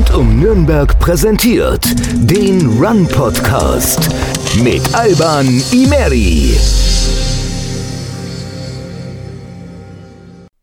Rund um Nürnberg präsentiert den Run Podcast mit Alban Imeri.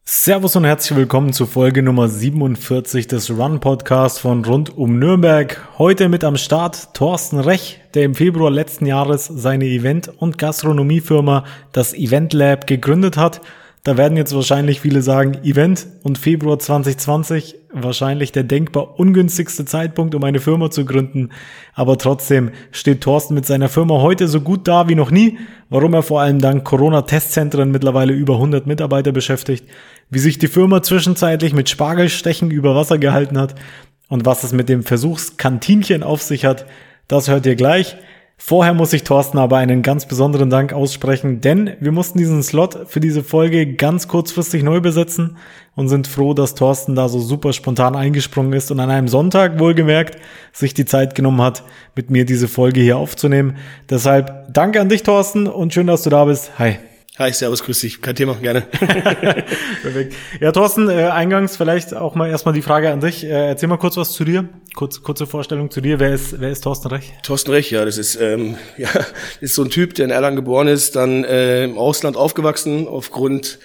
Servus und herzlich willkommen zu Folge Nummer 47 des Run Podcasts von Rund um Nürnberg. Heute mit am Start Thorsten Rech, der im Februar letzten Jahres seine Event- und Gastronomiefirma das Event Lab gegründet hat da werden jetzt wahrscheinlich viele sagen, Event und Februar 2020 wahrscheinlich der denkbar ungünstigste Zeitpunkt, um eine Firma zu gründen. Aber trotzdem steht Thorsten mit seiner Firma heute so gut da wie noch nie, warum er vor allem dank Corona-Testzentren mittlerweile über 100 Mitarbeiter beschäftigt, wie sich die Firma zwischenzeitlich mit Spargelstechen über Wasser gehalten hat und was es mit dem Versuchskantinchen auf sich hat, das hört ihr gleich. Vorher muss ich Thorsten aber einen ganz besonderen Dank aussprechen, denn wir mussten diesen Slot für diese Folge ganz kurzfristig neu besetzen und sind froh, dass Thorsten da so super spontan eingesprungen ist und an einem Sonntag wohlgemerkt sich die Zeit genommen hat, mit mir diese Folge hier aufzunehmen. Deshalb danke an dich, Thorsten, und schön, dass du da bist. Hi. Hi, servus, grüß dich. Kein Thema, gerne. Perfekt. Ja, Thorsten, äh, eingangs vielleicht auch mal erstmal die Frage an dich. Äh, erzähl mal kurz was zu dir. Kurz, kurze Vorstellung zu dir. Wer ist, wer ist Thorsten Rech? Thorsten Rech, ja, das ist, ähm, ja, ist so ein Typ, der in Erlangen geboren ist, dann äh, im Ausland aufgewachsen aufgrund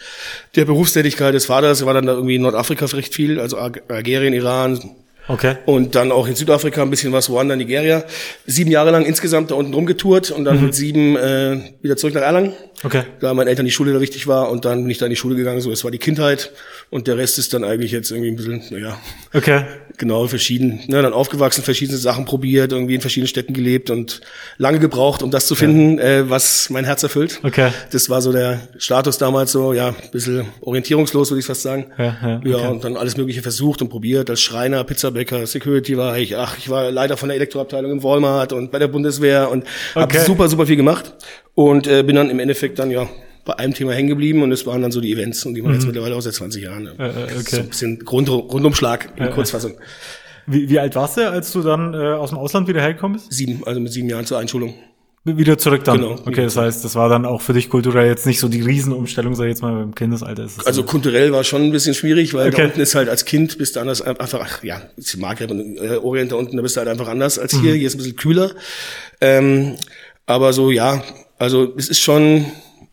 der Berufstätigkeit des Vaters. Er war dann da irgendwie in Nordafrika recht viel, also Algerien, Iran, Okay. Und dann auch in Südafrika ein bisschen was, Ruanda, Nigeria. Sieben Jahre lang insgesamt da unten rumgetourt und dann mhm. mit sieben äh, wieder zurück nach Erlangen. Okay. Da meinen Eltern die Schule da wichtig war und dann bin ich da in die Schule gegangen. So, es war die Kindheit und der Rest ist dann eigentlich jetzt irgendwie ein bisschen, naja. Okay. Genau, verschieden. Ne, dann aufgewachsen, verschiedene Sachen probiert, irgendwie in verschiedenen Städten gelebt und lange gebraucht, um das zu finden, ja. äh, was mein Herz erfüllt. Okay. Das war so der Status damals so, ja, ein bisschen orientierungslos, würde ich fast sagen. Ja, ja, okay. ja, und dann alles Mögliche versucht und probiert, als Schreiner, Pizzabäcker, Security war ich, ach, ich war Leiter von der Elektroabteilung im Walmart und bei der Bundeswehr und okay. habe super, super viel gemacht und äh, bin dann im Endeffekt dann, ja, bei einem Thema hängen geblieben und es waren dann so die Events und die waren mhm. jetzt mittlerweile auch seit 20 Jahren. Äh, okay. So ein bisschen Grund, Rundumschlag in äh, Kurzfassung. Wie, wie alt warst du, als du dann äh, aus dem Ausland wieder hergekommen bist? Sieben, also mit sieben Jahren zur Einschulung. Wieder zurück dann. Genau. Okay, das heißt, das war dann auch für dich kulturell jetzt nicht so die Riesenumstellung, sag ich jetzt mal, im Kindesalter. Ist also kulturell war schon ein bisschen schwierig, weil okay. da unten ist halt als Kind bist du anders einfach, ach, ja, ist Maghreb und äh, Orient da unten, da bist du halt einfach anders als hier. Mhm. Hier ist ein bisschen kühler. Ähm, aber so, ja, also es ist schon,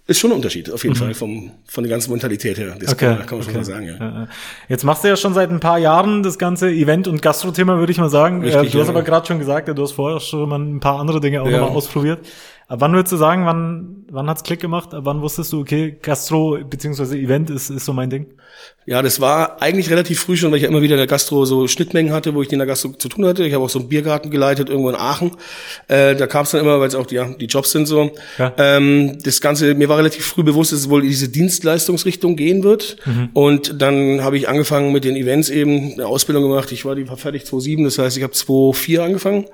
ist schon ein Unterschied, auf jeden mhm. Fall, vom, von der ganzen Mentalität her. Das okay, kann, kann man okay. schon mal sagen, ja. Jetzt machst du ja schon seit ein paar Jahren das ganze Event- und Gastro-Thema, würde ich mal sagen. Richtig, äh, du hast ja. aber gerade schon gesagt, du hast vorher schon mal ein paar andere Dinge auch Ja. nochmal ausprobiert. Aber wann würdest du sagen, wann, wann hat's Klick gemacht? Ab wann wusstest du, okay, Gastro beziehungsweise Event ist, ist so mein Ding? Ja, das war eigentlich relativ früh schon, weil ich ja immer wieder in der Gastro so Schnittmengen hatte, wo ich in der Gastro zu tun hatte. Ich habe auch so einen Biergarten geleitet irgendwo in Aachen. Äh, da kam es dann immer, weil es auch die, ja, die Jobs sind so. Ja. Ähm, das Ganze, mir war relativ früh bewusst, dass es wohl in diese Dienstleistungsrichtung gehen wird. Mhm. Und dann habe ich angefangen mit den Events eben, eine Ausbildung gemacht. Ich war die war fertig 2007, das heißt, ich habe 2004 angefangen.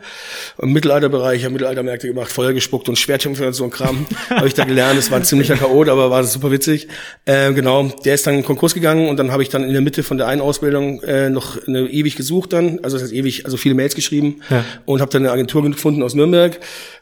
Im Mittelalterbereich, habe Mittelaltermärkte gemacht, Feuer gespuckt und Schwertkämpfe und so ein Kram. habe ich da gelernt. Das war ein ziemlicher Chaot, aber war super witzig. Äh, genau, der ist dann in Konkurs gegangen und dann habe ich dann in der Mitte von der einen Ausbildung äh, noch eine ewig gesucht dann, also das heißt ewig, also viele Mails geschrieben Ja. und habe dann eine Agentur gefunden aus Nürnberg,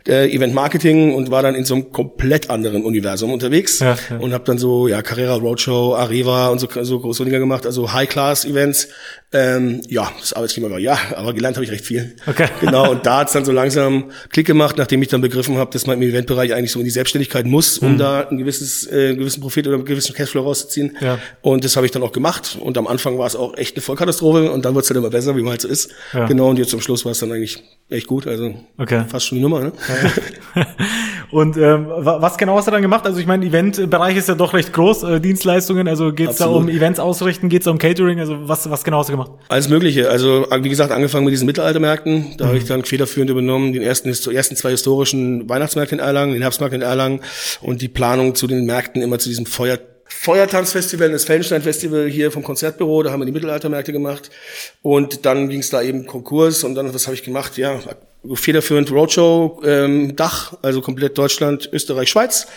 äh, Event Marketing und war dann in so einem komplett anderen Universum unterwegs Ja, ja. und habe dann so ja Carrera Roadshow, Areva und so so große Dinger gemacht, also High Class Events. Ähm, ja, das Arbeitsklima war ja, aber gelernt habe ich recht viel. Okay. Genau und da hat's dann so langsam Klick gemacht, nachdem ich dann begriffen habe, dass man im Eventbereich eigentlich so in die Selbstständigkeit muss, um da ein gewisses äh, einen gewissen Profit oder einen gewissen Cashflow rauszuziehen. Ja. Und das habe ich dann auch gemacht. Und am Anfang war es auch echt eine Vollkatastrophe und dann wird es dann immer besser, wie man halt so ist. Ja. Genau, und jetzt zum Schluss war es dann eigentlich echt gut. Also Okay. fast schon die Nummer, ne? Und ähm, wa- was genau hast du dann gemacht? Also ich meine, Eventbereich ist ja doch recht groß, äh, Dienstleistungen, also geht's da Absolut. um Events ausrichten, geht's da um Catering, also was, was genau hast du gemacht? Alles Mögliche. Also, wie gesagt, angefangen mit diesen Mittelaltermärkten. Da Mhm. habe ich dann federführend übernommen, den ersten, ersten zwei historischen Weihnachtsmärkte in Erlangen, den Herbstmarkt in Erlangen und die Planung zu den Märkten immer zu diesem Feuer, Feuertanzfestival, das Feldenstein-Festival hier vom Konzertbüro, da haben wir die Mittelaltermärkte gemacht. Und dann ging es da eben Konkurs und dann, was habe ich gemacht? Ja, federführend Roadshow, ähm, Dach, also komplett Deutschland, Österreich, Schweiz.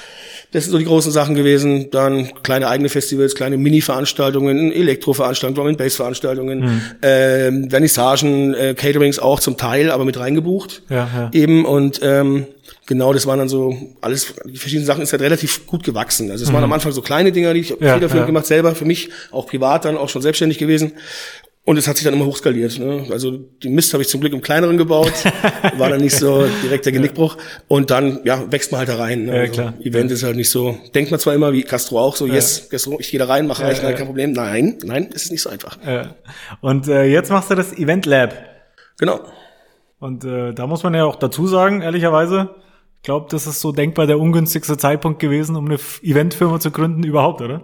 Das sind so die großen Sachen gewesen. Dann kleine eigene Festivals, kleine Mini-Veranstaltungen, Elektro-Veranstaltungen, Drum and Bass-Veranstaltungen, ähm, Vernissagen, äh, Caterings auch zum Teil, aber mit reingebucht. Ja, ja. Eben und ähm, genau, das waren dann so alles, die verschiedenen Sachen ist halt relativ gut gewachsen. Also es waren am Anfang so kleine Dinger, die ich Ja, federführend ja. gemacht selber, für mich, auch privat dann auch schon selbstständig gewesen. Und es hat sich dann immer hochskaliert. Ne? Also die Mist habe ich zum Glück im kleineren gebaut, war dann nicht so direkt der Genickbruch. Und dann ja wächst man halt da rein. Ne? Ja, also, klar. Event ist halt nicht so. Denkt man zwar immer wie Castro auch so, yes, Castro, ich gehe da rein, mache reichen, kein Problem. Nein, nein, es ist nicht so einfach. Ja. Und äh, jetzt machst du das Event Lab. Genau. Und äh, da muss man ja auch dazu sagen, ehrlicherweise, ich glaube, das ist so denkbar der ungünstigste Zeitpunkt gewesen, um eine Eventfirma zu gründen überhaupt, oder?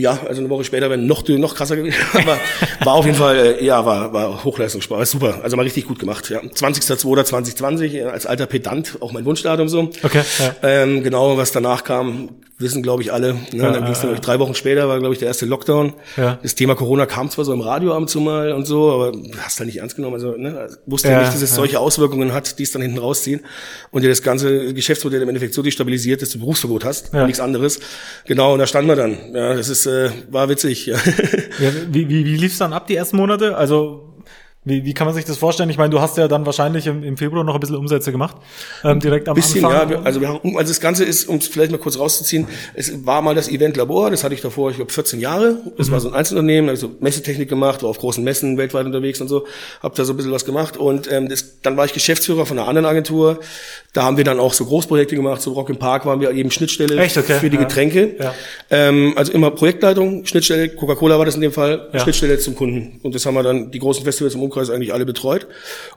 Ja, also eine Woche später wäre noch noch krasser gewesen. Aber war auf jeden Fall, äh, ja, war, war Hochleistungssport, war super. Also mal richtig gut gemacht. Ja. 20.02.2020 äh, als alter Pedant, auch mein Wunschdatum so. Okay, ja. Ähm, genau, was danach kam, wissen glaube ich alle. Ne? dann ging es dann drei Wochen später, war glaube ich der erste Lockdown. Ja. Das Thema Corona kam zwar so im Radio ab und zu mal und so, aber hast halt nicht ernst genommen. Also ne? wusste ja, Ja, nicht, dass es ja. solche Auswirkungen hat, die es dann hinten rausziehen und dir das ganze Geschäftsmodell im Endeffekt so destabilisiert, dass du Berufsverbot hast Ja. und nichts anderes. Genau, und da standen wir dann. Ja, das ist äh, war witzig. Ja. Ja, wie wie, wie lief's dann ab die ersten Monate? Also wie, wie kann man sich das vorstellen? Ich meine, du hast ja dann wahrscheinlich im, im Februar noch ein bisschen Umsätze gemacht, ähm, direkt am bisschen, Anfang. ja. Wir, also wir haben, also das Ganze ist, um es vielleicht mal kurz rauszuziehen, es war mal das Event Labor, das hatte ich davor, ich glaube 14 Jahre. Das war so ein Einzelunternehmen, da habe ich so Messetechnik gemacht, war auf großen Messen weltweit unterwegs und so, habe da so ein bisschen was gemacht und ähm, das, dann war ich Geschäftsführer von einer anderen Agentur. Da haben wir dann auch so Großprojekte gemacht, so Rock im Park waren wir eben Schnittstelle Echt? Okay. für die Ja. Getränke. Ja. Ähm, also immer Projektleitung, Schnittstelle, Coca-Cola war das in dem Fall, Ja. Schnittstelle zum Kunden. Und das haben wir dann, die großen Festivals im Umkreis eigentlich alle betreut.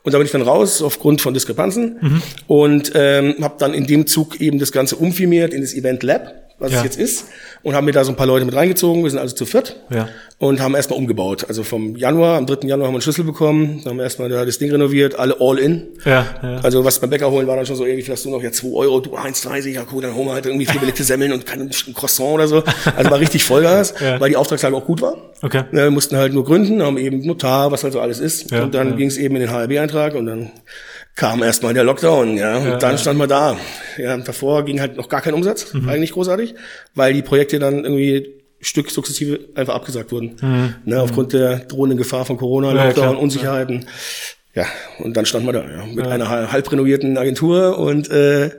Und da bin ich dann raus aufgrund von Diskrepanzen Mhm. und ähm, habe dann in dem Zug eben das Ganze umfirmiert in das Event Lab, was Ja. es jetzt ist. Und haben mir da so ein paar Leute mit reingezogen. Wir sind also zu viert. Ja. Und haben erstmal umgebaut. Also vom Januar, am 3. Januar haben wir einen Schlüssel bekommen. Dann haben wir erstmal da das Ding renoviert, alle all in. Ja, ja. Also was beim Bäcker holen war dann schon so irgendwie, hast du noch ja 2 Euro, du 1,30, ja cool, dann holen wir halt irgendwie vier belegte Semmeln und kein ein Croissant oder so. Also war richtig Vollgas, Ja. weil die Auftragslage auch gut war. Okay. Ne, Wir mussten halt nur gründen, haben eben Notar, was halt so alles ist. Und dann ging es eben in den HRB-Eintrag und dann kam erstmal der Lockdown, ja. Und Ja, dann ja. stand man da. Ja, davor ging halt noch gar kein Umsatz, Mhm. eigentlich großartig, weil die Projekte dann irgendwie Stück sukzessive einfach abgesagt wurden. Ne, aufgrund der drohenden Gefahr von Corona, Mhm. Ja, Lockdown, klar. Unsicherheiten. Ja, und dann stand man da, ja, mit einer halb renovierten Agentur und äh,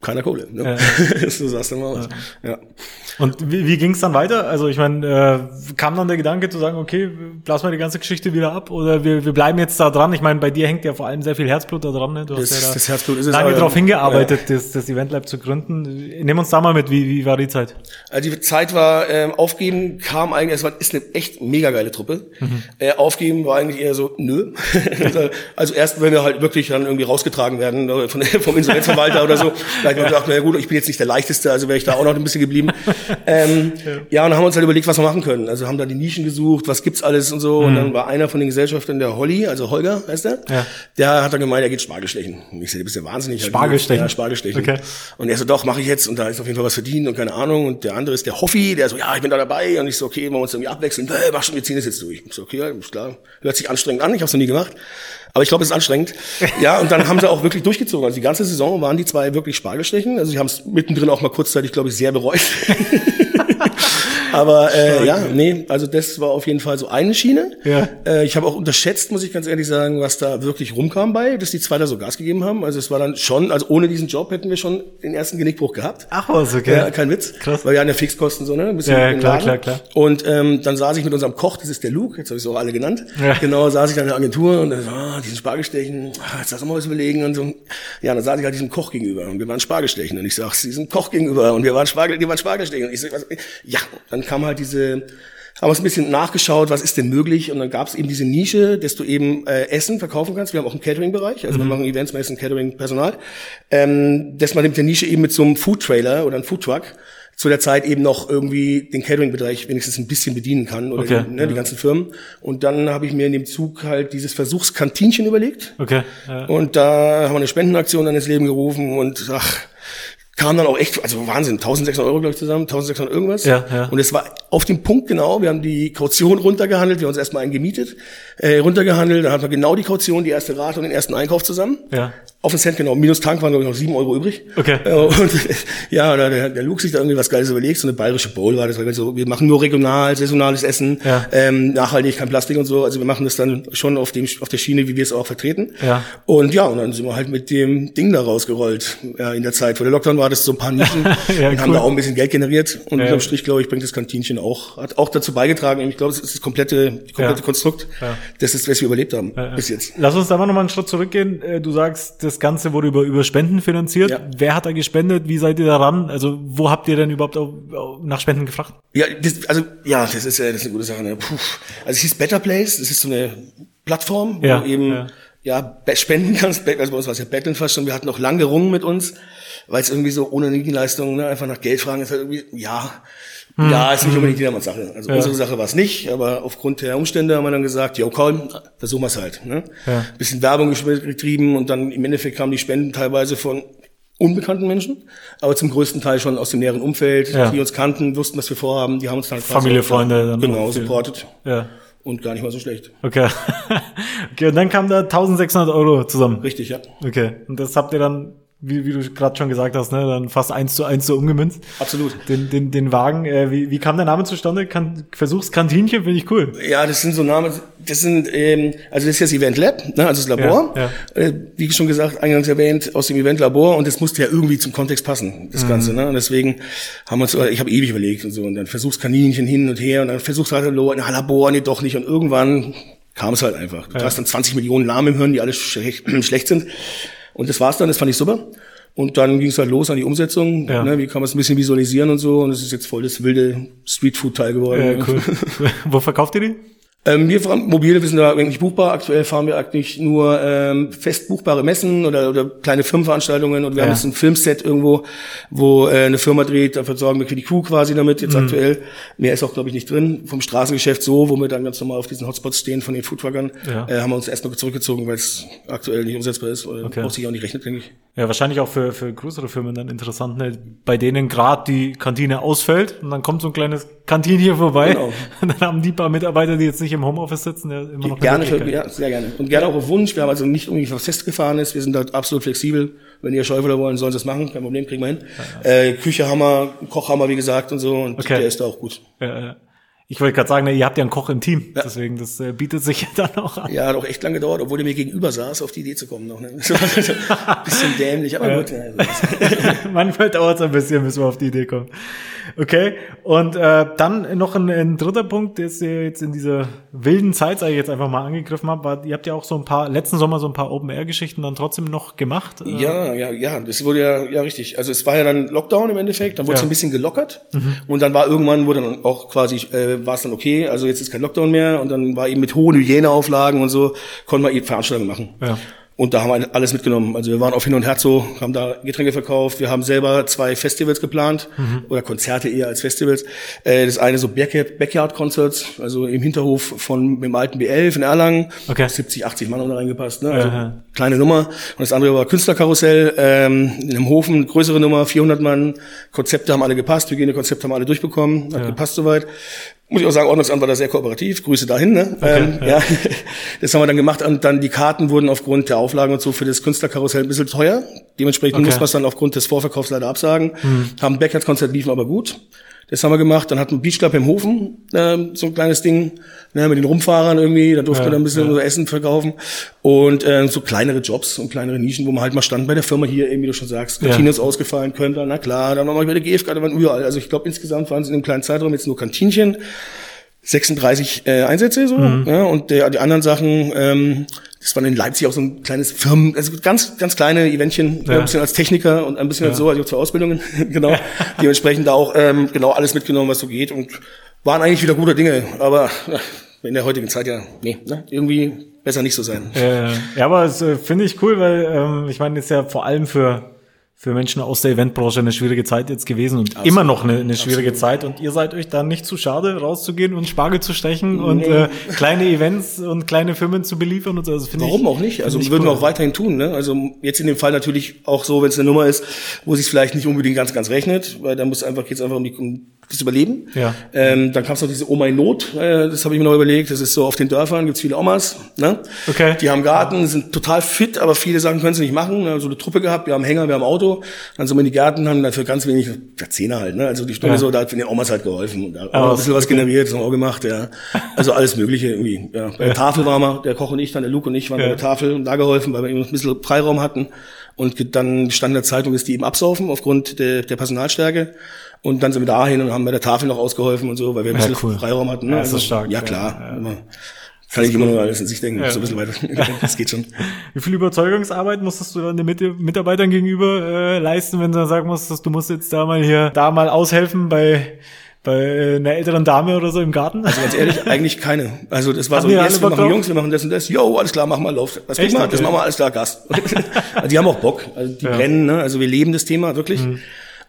keiner Kohle. Ne? so sah es dann mal aus. Ja. Und wie, wie ging es dann weiter? Also ich meine, äh, kam dann der Gedanke zu sagen, okay, blasen wir die ganze Geschichte wieder ab oder wir, wir bleiben jetzt da dran? Ich meine, bei dir hängt ja vor allem sehr viel Herzblut da dran. Ne? Du Das- hast ja da das Herzblut ist es, lange darauf hingearbeitet, das, das Event Lab zu gründen. Nimm uns da mal mit, wie, wie war die Zeit? Also die Zeit war, ähm, aufgeben kam eigentlich, es war, ist eine echt mega geile Truppe. Mhm. Äh, aufgeben war eigentlich eher so, nö. also erst, wenn wir halt wirklich dann irgendwie rausgetragen werden äh, von, vom Insolvenzverwalter oder so, da hab ich mir gedacht, na gut, ich bin jetzt nicht der Leichteste, also wäre ich da auch noch ein bisschen geblieben. Ähm, ja. und dann haben wir uns halt überlegt, was wir machen können. Also haben da die Nischen gesucht, was gibt's alles und so. Und dann war einer von den Gesellschaftern, der Holly, also Holger heißt der, Mhm. Ja. der hat dann gemeint, er geht Spargelstechen. Und ich so, du bist ja wahnsinnig. Spargelstechen? Ja, Spargelstechen. Okay. Und er so, doch, mache ich jetzt. Und da ist auf jeden Fall was verdient und keine Ahnung. Und der andere ist der Hoffi, der so, ja, ich bin da dabei. Und ich so, okay, wollen wir uns irgendwie abwechseln. Äh, mach schon, wir ziehen das jetzt durch. Ich so, okay, ja, klar. Hört sich anstrengend an, ich habe es noch nie gemacht. Aber ich glaube, es ist anstrengend. Ja, und dann haben sie auch wirklich durchgezogen. Also die ganze Saison waren die zwei wirklich Spargelstechen. Also sie haben es mittendrin auch mal kurzzeitig, glaube ich, sehr bereut. Aber äh, ja, nee, also das war auf jeden Fall so eine Schiene. Ja. Äh, ich habe auch unterschätzt, muss ich ganz ehrlich sagen, was da wirklich rumkam bei, dass die zwei da so Gas gegeben haben. Also es war dann schon, also ohne diesen Job hätten wir schon den ersten Genickbruch gehabt. Ach was, okay. Ja, kein Witz. Krass. Weil wir hatten ja Fixkosten so, ne? Ein bisschen Ja, ja, klar, klar, klar. Und ähm, dann saß ich mit unserem Koch, das ist der Luke, jetzt habe ich es auch alle genannt. Ja. Genau, saß ich dann in der Agentur und dann so, ah, diesen Spargelstechen, ah, jetzt lass mal was überlegen und so. Ja, dann saß ich halt diesem Koch gegenüber und wir waren Spargelstechen und ich sag, diesem Koch gegenüber und wir waren Spargel, die waren Spargelstechen und ich so, was, ja, dann kam halt diese haben uns ein bisschen nachgeschaut, was ist denn möglich und dann gab es eben diese Nische, dass du eben äh, Essen verkaufen kannst. Wir haben auch einen Catering-Bereich, also wir machen Events, meistens Catering-Personal, ähm, dass man mit der Nische eben mit so einem Food-Trailer oder einem Food-Truck zu der Zeit eben noch irgendwie den Catering-Bereich wenigstens ein bisschen bedienen kann oder Okay, die, ne, die ganzen Firmen. Und dann habe ich mir in dem Zug halt dieses Versuchskantinchen überlegt. Okay. Ja. Und da haben wir eine Spendenaktion dann ins Leben gerufen und ach, kam dann auch echt, also Wahnsinn, 1600 Euro glaube ich zusammen, 1600 irgendwas. Ja, ja. Und es war auf dem Punkt genau, wir haben die Kaution runtergehandelt, wir haben uns erstmal einen gemietet, äh, runtergehandelt, dann hatten wir genau die Kaution, die erste Rate und den ersten Einkauf zusammen. Ja. Auf den Cent genau. Minus Tank waren, glaube ich, noch sieben Euro übrig. Okay. Und ja, der, der, der Luke sich da irgendwie was Geiles überlegt, so eine bayerische Bowl war das. So, wir machen nur regional, saisonales Essen, Ja. ähm, nachhaltig, kein Plastik und so. Also wir machen das dann schon auf dem auf der Schiene, wie wir es auch vertreten. Ja. Und ja, und dann sind wir halt mit dem Ding da rausgerollt. Ja, in der Zeit, wo der Lockdown war, das so ein paar Nischen. Ja, und haben cool. da auch ein bisschen Geld generiert. Und Ja. unterm Strich, glaube ich, bringt das Kantinchen auch, hat auch dazu beigetragen. Ich glaube, es ist das komplette, die komplette Ja. Konstrukt. Ja. Das ist, was wir überlebt haben bis jetzt. Lass uns da mal nochmal einen Schritt zurückgehen. Äh, Du sagst, das Ganze wurde über, über Spenden finanziert. Ja. Wer hat da gespendet? Wie seid ihr daran? Also, wo habt ihr denn überhaupt auch, auch nach Spenden gefragt? Ja, das, also ja, das ist, äh, das ist eine gute Sache. Ne? Puh. Also es hieß Better Place, das ist so eine Plattform, Ja, wo du eben ja. ja. spenden kannst. Also bei uns war es ja Betteln fast schon. Wir hatten auch lang gerungen mit uns, weil es irgendwie so ohne Gegenleistung, ne, einfach nach Geld fragen ist halt irgendwie, ja, Hm. ja, ist nicht unbedingt jedermanns Sache. Also unsere Sache war es nicht, aber aufgrund der Umstände haben wir dann gesagt, jo komm, versuchen wir es halt. Ne? Ja. Bisschen Werbung getrieben und dann im Endeffekt kamen die Spenden teilweise von unbekannten Menschen, aber zum größten Teil schon aus dem näheren Umfeld, Ja. die uns kannten, wussten, was wir vorhaben, die haben uns dann Familie, Freunde, dann genau, supportet Ja. und gar nicht mal so schlecht. Okay. okay, und dann kam da 1600 Euro zusammen. Richtig, ja. Okay. Und das habt ihr dann, wie, wie du gerade schon gesagt hast, ne, dann fast eins zu eins so umgemünzt. Absolut. Den, den, den Wagen, äh, wie, wie kam der Name zustande? Kan Versuchskantinchen, finde ich cool. Ja, das sind so Namen, das sind, ähm, also das ist das Event Lab, ne, also das Labor, Ja, Äh, wie schon gesagt, eingangs erwähnt, aus dem Event Labor und das musste ja irgendwie zum Kontext passen, das Mhm. Ganze, ne, und deswegen haben wir uns, ich habe ewig überlegt und so, und dann Versuchskaninchen hin und her und dann Versuchsradlo, na, Labor, nee, doch nicht, und irgendwann kam es halt einfach. Du hast dann 20 Millionen Namen im Hirn, die alle schlecht, schlecht sind und das war's dann, das fand ich super. Und dann ging es halt los an die Umsetzung. Ja. Ne, wie kann man es ein bisschen visualisieren und so. Und es ist jetzt voll das wilde Streetfood-Teil geworden. Ja, cool. Wo verkauft ihr die? Ähm, wir fahren mobile, wir sind da eigentlich buchbar. Aktuell fahren wir eigentlich nur ähm, fest buchbare Messen oder, oder kleine Firmenveranstaltungen und wir haben Ja. jetzt ein Filmset irgendwo, wo äh, eine Firma dreht, dafür sorgen wir für die Crew quasi damit, Mhm. jetzt aktuell. Mehr ist auch, glaube ich, nicht drin. Vom Straßengeschäft so, wo wir dann ganz normal auf diesen Hotspots stehen von den Foodtruckern, Ja. äh, haben wir uns erstmal zurückgezogen, weil es aktuell nicht umsetzbar ist oder Okay. auch sich auch nicht rechnet, denke ich. Ja, wahrscheinlich auch für, für größere Firmen dann interessant, ne? bei denen gerade die Kantine ausfällt und dann kommt so ein kleines Kantinchen vorbei Genau. und dann haben die paar Mitarbeiter, die jetzt nicht im Homeoffice sitzen, ja immer noch Gerne, ja, sehr gerne. Und gerne auch auf Wunsch. Wir haben also nicht irgendwie was festgefahrenes. Wir sind da absolut flexibel. Wenn ihr Schäufeler wollen, sollen sie es machen. Kein Problem, kriegen wir hin. Äh, Küche haben wir, Koch haben wir, wie gesagt, und so. Und Okay. der ist da auch gut. Ja, ja. Ich wollte gerade sagen, ne, ihr habt ja einen Koch im Team, deswegen das äh, bietet sich ja dann auch an. Ja, hat auch echt lange gedauert, obwohl der mir gegenüber saß, auf die Idee zu kommen noch. Ne? So, bisschen dämlich, aber gut. Ja, also. Manchmal dauert es ein bisschen, bis wir auf die Idee kommen. Okay, und äh, dann noch ein, ein dritter Punkt, der ihr jetzt in dieser wilden Zeit, sage ich jetzt einfach mal, angegriffen habt, war, ihr habt ja auch so ein paar, letzten Sommer so ein paar Open-Air-Geschichten dann trotzdem noch gemacht. Äh, Ja, ja, ja, das wurde ja, ja richtig. Also es war ja dann Lockdown im Endeffekt, dann wurde es Ja. Mhm. ein bisschen gelockert und dann war irgendwann, wurde dann auch quasi, äh, war es dann okay, also jetzt ist kein Lockdown mehr und dann war eben mit hohen Hygieneauflagen und so, konnten wir eben Veranstaltungen machen. Ja. Und da haben wir alles mitgenommen. Also wir waren auf Hin und Her so, haben da Getränke verkauft. Wir haben selber zwei Festivals geplant Mhm. oder Konzerte eher als Festivals. Äh, das eine so Backyard, Backyard Concerts, also im Hinterhof von dem alten B11 in Erlangen. Okay. 70, 80 Mann haben da reingepasst. Ne? Also Ja. kleine Nummer. Und das andere war Künstlerkarussell ähm, in einem Hofen, größere Nummer, 400 Mann. Konzepte haben alle gepasst, Hygienekonzepte haben alle durchbekommen, hat gepasst soweit. Muss ich auch sagen, Ordnungsamt war da sehr kooperativ. Grüße dahin. Ne? ähm, ja. Das haben wir dann gemacht und dann die Karten wurden aufgrund der Auflagen und so für das Künstlerkarussell ein bisschen teuer. Dementsprechend Okay. Mhm. muss man es dann aufgrund des Vorverkaufs leider absagen. Haben Backyard-Konzert liefen aber gut. Das haben wir gemacht. Dann hatten wir Beach Club im Hofen, ähm, so ein kleines Ding, ne, mit den Rumfahrern irgendwie. Da durften Ja, wir dann ein bisschen unser Essen verkaufen. Und äh, so kleinere Jobs und kleinere Nischen, wo man halt mal stand bei der Firma hier, eben wie du schon sagst. Ja. Kantine ist ausgefallen, könnte, na klar. Dann wir bei der GfK, da waren überall. Also ich glaube, insgesamt waren es in einem kleinen Zeitraum jetzt nur Kantinchen. 36 äh, Einsätze so Mhm. ja, und der, die anderen Sachen ähm, das war in Leipzig auch so ein kleines Firmen also ganz ganz kleine Eventchen Ja. ein bisschen als Techniker und ein bisschen als so also zwei Ausbildungen genau. Dementsprechend da auch ähm, genau alles mitgenommen was so geht und waren eigentlich wieder gute Dinge aber na, in der heutigen Zeit ja nee ne, irgendwie besser nicht so sein. Äh, ja, aber das äh, finde ich cool, weil ähm, ich meine, das ist ja vor allem für für Menschen aus der Eventbranche eine schwierige Zeit jetzt gewesen und immer noch eine, eine schwierige Zeit und ihr seid euch da nicht zu schade rauszugehen und Spargel zu stechen und äh, kleine Events und kleine Firmen zu beliefern und so. Finde Warum ich, auch nicht? Also würden wir cool. auch weiterhin tun. Ne? Also jetzt in dem Fall natürlich auch so, wenn es eine Nummer ist, wo sich vielleicht nicht unbedingt ganz, ganz rechnet, weil da muss einfach geht's einfach um die um das Überleben. Ja. Ähm, dann kam es noch diese Oma in Not, äh, das habe ich mir noch überlegt. Das ist so auf den Dörfern, gibt's viele Omas. Ne? Okay. Die haben Garten, sind total fit, aber viele Sachen können sie nicht machen. Ne? So eine Truppe gehabt, wir haben Hänger, wir haben Auto. Dann sind wir in die Gärten, haben dafür ganz wenig, ja, Zehner halt. Ne? Also die Stunde Ja. so, da hat den Omas halt geholfen. Und da haben wir ein bisschen was okay. generiert, das haben wir auch gemacht. Ja. Also alles Mögliche irgendwie. Ja. Bei der Tafel waren wir, der Koch und ich, dann der Luke und ich waren Ja. bei der Tafel und da geholfen, weil wir eben ein bisschen Freiraum hatten. Und dann stand in der Zeitung, dass die eben absaufen aufgrund der, der Personalstärke. Und dann sind wir dahin und haben bei der Tafel noch ausgeholfen und so, weil wir ein Ja, bisschen cool. Freiraum hatten. Ne? Ja, das ist stark. Ja, Ja, klar. ja. Immer. Kann ich immer nur alles in sich denken, Ja. so ein bisschen weiter. Das geht schon. Wie viel Überzeugungsarbeit musstest du dann den Mit Mitarbeitern gegenüber äh, leisten, wenn du dann sagen musstest, du musst jetzt da mal hier, da mal aushelfen bei, bei äh, einer älteren Dame oder so im Garten? Also ganz ehrlich, eigentlich keine. Also das war Hatten so, yes, wir machen drauf? Jungs, wir machen das und das. Jo, alles klar, mach mal, lauf. Was Echt? wir? Das machen wir, alles klar, Gas. also die haben auch Bock. Also die Ja. Mhm. brennen, ne? Also wir leben das Thema wirklich.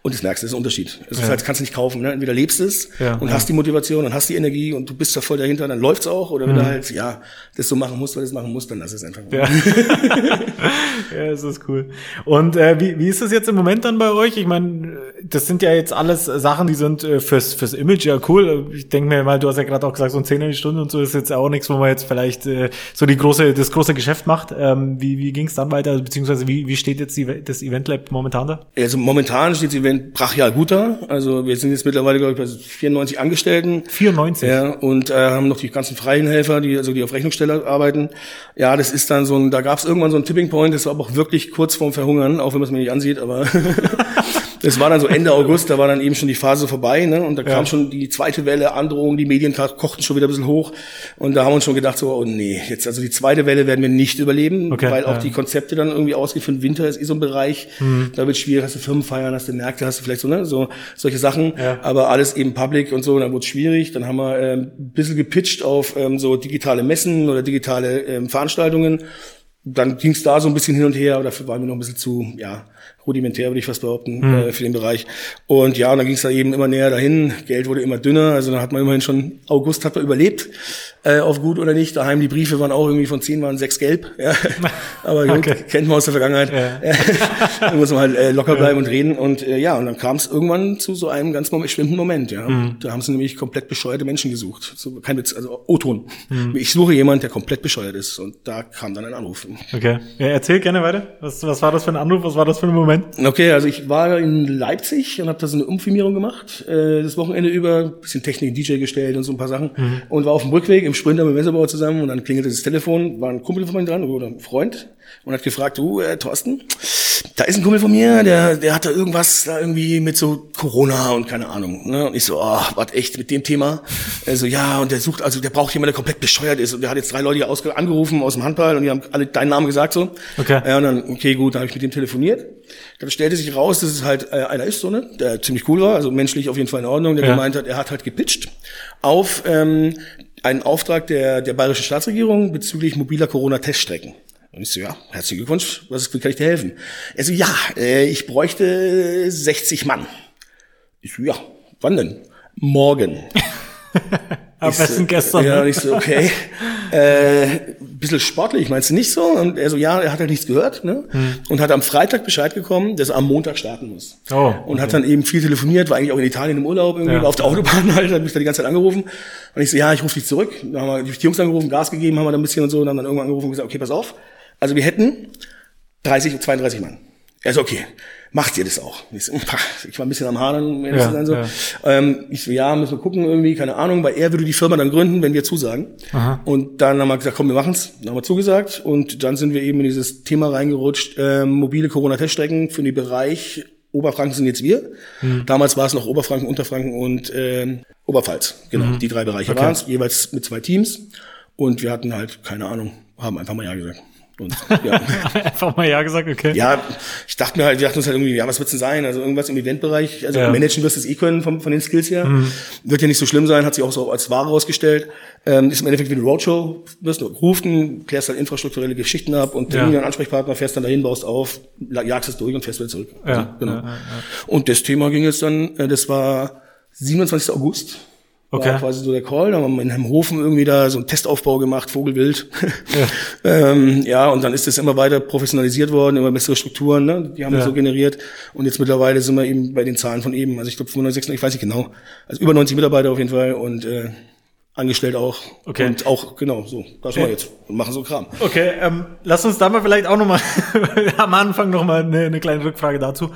Und das merkst du, das ist ein Unterschied. Es ist Ja. halt, kannst du nicht kaufen. Ne? Entweder lebst es Ja, und ja. hast die Motivation und hast die Energie und du bist da voll dahinter, dann läuft's auch. Oder wenn du halt, ja, das so machen musst, weil du das machen musst, dann lass es einfach. Mhm. Ja. ja, das ist cool. Und äh, wie, wie ist es jetzt im Moment dann bei euch? Ich meine, das sind ja jetzt alles Sachen, die sind äh, fürs, fürs Image ja cool. Ich denke mir mal, du hast ja gerade auch gesagt, so ein Zehner die Stunde und so ist jetzt auch nichts, wo man jetzt vielleicht äh, so die große, das große Geschäft macht. Ähm, wie wie ging es dann weiter? Beziehungsweise wie, wie steht jetzt die, das Event Lab momentan da? Also momentan steht das Event brachial gut da. Also wir sind jetzt mittlerweile, glaube ich, bei 94 Angestellten. 94. Ja, und äh, haben noch die ganzen freien Helfer, die also die auf Rechnungssteller arbeiten. Ja, das ist dann so ein, da gab es irgendwann so ein Tipping Point, das war aber auch wirklich kurz vorm Verhungern, auch wenn man es mir nicht ansieht, aber das war dann so Ende August, da war dann eben schon die Phase vorbei, ne? Und da Ja. kam schon die zweite Welle, Androhung, die Medien ko- kochten schon wieder ein bisschen hoch. Und da haben wir uns schon gedacht, so, oh nee, jetzt also die zweite Welle werden wir nicht überleben, Okay, weil auch ja. die Konzepte dann irgendwie ausgehen für den Winter ist eh so ein Bereich. Mhm. Da wird schwierig, hast du Firmenfeiern, hast du Märkte, hast du vielleicht so, ne, so solche Sachen. Ja. Aber alles eben public und so, dann wurde es schwierig. Dann haben wir ähm, ein bisschen gepitcht auf ähm, so digitale Messen oder digitale ähm, Veranstaltungen. Dann ging es da so ein bisschen hin und her, aber dafür waren wir noch ein bisschen zu, ja, rudimentär, würde ich fast behaupten, äh, für den Bereich. Und ja, und dann ging es da eben immer näher dahin. Geld wurde immer dünner. Also dann hat man immerhin schon, August hat man überlebt, äh, auf gut oder nicht. Daheim die Briefe waren auch irgendwie von zehn waren sechs gelb. Ja. Aber gut, Okay. kennt man aus der Vergangenheit. Ja. da muss man halt äh, locker bleiben und reden. Und äh, ja, und dann kam es irgendwann zu so einem ganz bestimmten Moment. Ja, Mhm. Da haben sie nämlich komplett bescheuerte Menschen gesucht. So, kein Witz, also O-Ton. Mhm. Ich suche jemanden, der komplett bescheuert ist. Und da kam dann ein Anruf. Okay. Ja, erzähl gerne weiter. Was, was war das für ein Anruf? Was war das für ein Moment? Okay, also ich war in Leipzig und habe da so eine Umfirmierung gemacht, äh, das Wochenende über, bisschen Technik, DJ gestellt und so ein paar Sachen und war auf dem Rückweg im Sprinter mit dem Messerbauer zusammen und dann klingelte das Telefon, war ein Kumpel von mir dran oder ein Freund und hat gefragt, du äh, Thorsten, da ist ein Kumpel von mir, der, der hat da irgendwas da irgendwie mit so Corona und keine Ahnung. Ne? Und ich so, oh, was echt mit dem Thema? Also ja, und der sucht, also der braucht jemanden, der komplett bescheuert ist. Und der hat jetzt drei Leute hier ausge angerufen aus dem Handball und die haben alle deinen Namen gesagt so. Okay. Ja, und dann, okay, gut, dann habe ich mit dem telefoniert. Dann stellte sich raus, dass es halt äh, einer ist, so, ne, der ziemlich cool war, also menschlich auf jeden Fall in Ordnung, der Ja. gemeint hat, er hat halt gepitcht auf ähm, einen Auftrag der, der bayerischen Staatsregierung bezüglich mobiler Corona-Teststrecken. Und ich so, ja, herzlichen Glückwunsch, was wie kann ich dir helfen? Er so, ja, äh, ich bräuchte 60 Mann. Ich so, ja, wann denn? Morgen. Am Ich so, besten gestern. Ja, ne? und ich so, okay. äh, bisschen sportlich, meinst du nicht so? Und er so, ja, er hat halt nichts gehört, ne? Und hat am Freitag Bescheid bekommen, dass er am Montag starten muss. Hm. Oh, Und hat dann eben viel telefoniert, war eigentlich auch in Italien im Urlaub irgendwie, Ja. auf der Autobahn halt, hat mich da die ganze Zeit angerufen. Und ich so, ja, ich rufe dich zurück. Dann haben wir die Jungs angerufen, Gas gegeben, haben wir dann ein bisschen und so, und haben dann irgendwann angerufen und gesagt, okay, pass auf. Also wir hätten 30, 32 Mann. Er so, okay, macht ihr das auch? Ich, so, ich war ein bisschen am Hadern, um Ja, so. ja. Ähm, ich so, ja, müssen wir gucken irgendwie, keine Ahnung, weil er würde die Firma dann gründen, wenn wir zusagen. Aha. Und dann haben wir gesagt, komm, wir machen's. Dann haben wir zugesagt und dann sind wir eben in dieses Thema reingerutscht, ähm, mobile Corona-Teststrecken für den Bereich Oberfranken sind jetzt wir. Mhm. Damals war es noch Oberfranken, Unterfranken und ähm, Oberpfalz. Genau, die drei Bereiche Mhm. Okay. waren es, jeweils mit zwei Teams. Und wir hatten halt, keine Ahnung, haben einfach mal Ja gesagt. Und, ja. Einfach mal ja gesagt, okay. Ja, ich dachte mir halt, wir dachten uns halt irgendwie, ja, was wird's denn sein? Also irgendwas im Eventbereich, also Ja. Mhm. managen wirst du es eh können vom, von den Skills her. Wird ja nicht so schlimm sein, hat sich auch so als Ware rausgestellt. Ähm, ist im Endeffekt wie eine Roadshow, wirst du gerufen, klärst halt infrastrukturelle Geschichten ab und Ja. einen Ansprechpartner, fährst dann dahin, baust auf, jagst es durch und fährst wieder zurück. Ja, Also, genau. ja. Und das Thema ging jetzt dann, äh, das war 27. August Okay. War quasi so der Call. Dann haben wir in einem Hofen irgendwie da so einen Testaufbau gemacht, Vogelwild. Ja, ähm, ja und dann ist das immer weiter professionalisiert worden, immer bessere Strukturen, ne? die haben wir Ja. so generiert. Und jetzt mittlerweile sind wir eben bei den Zahlen von eben. Also ich glaube 95, ich weiß nicht genau. Also über 90 Mitarbeiter auf jeden Fall und äh, angestellt auch. Okay. Und auch, genau, so. Das Okay. wir jetzt. Und machen so Kram. Okay, ähm, lass uns da mal vielleicht auch nochmal am Anfang nochmal eine, eine kleine Rückfrage dazu.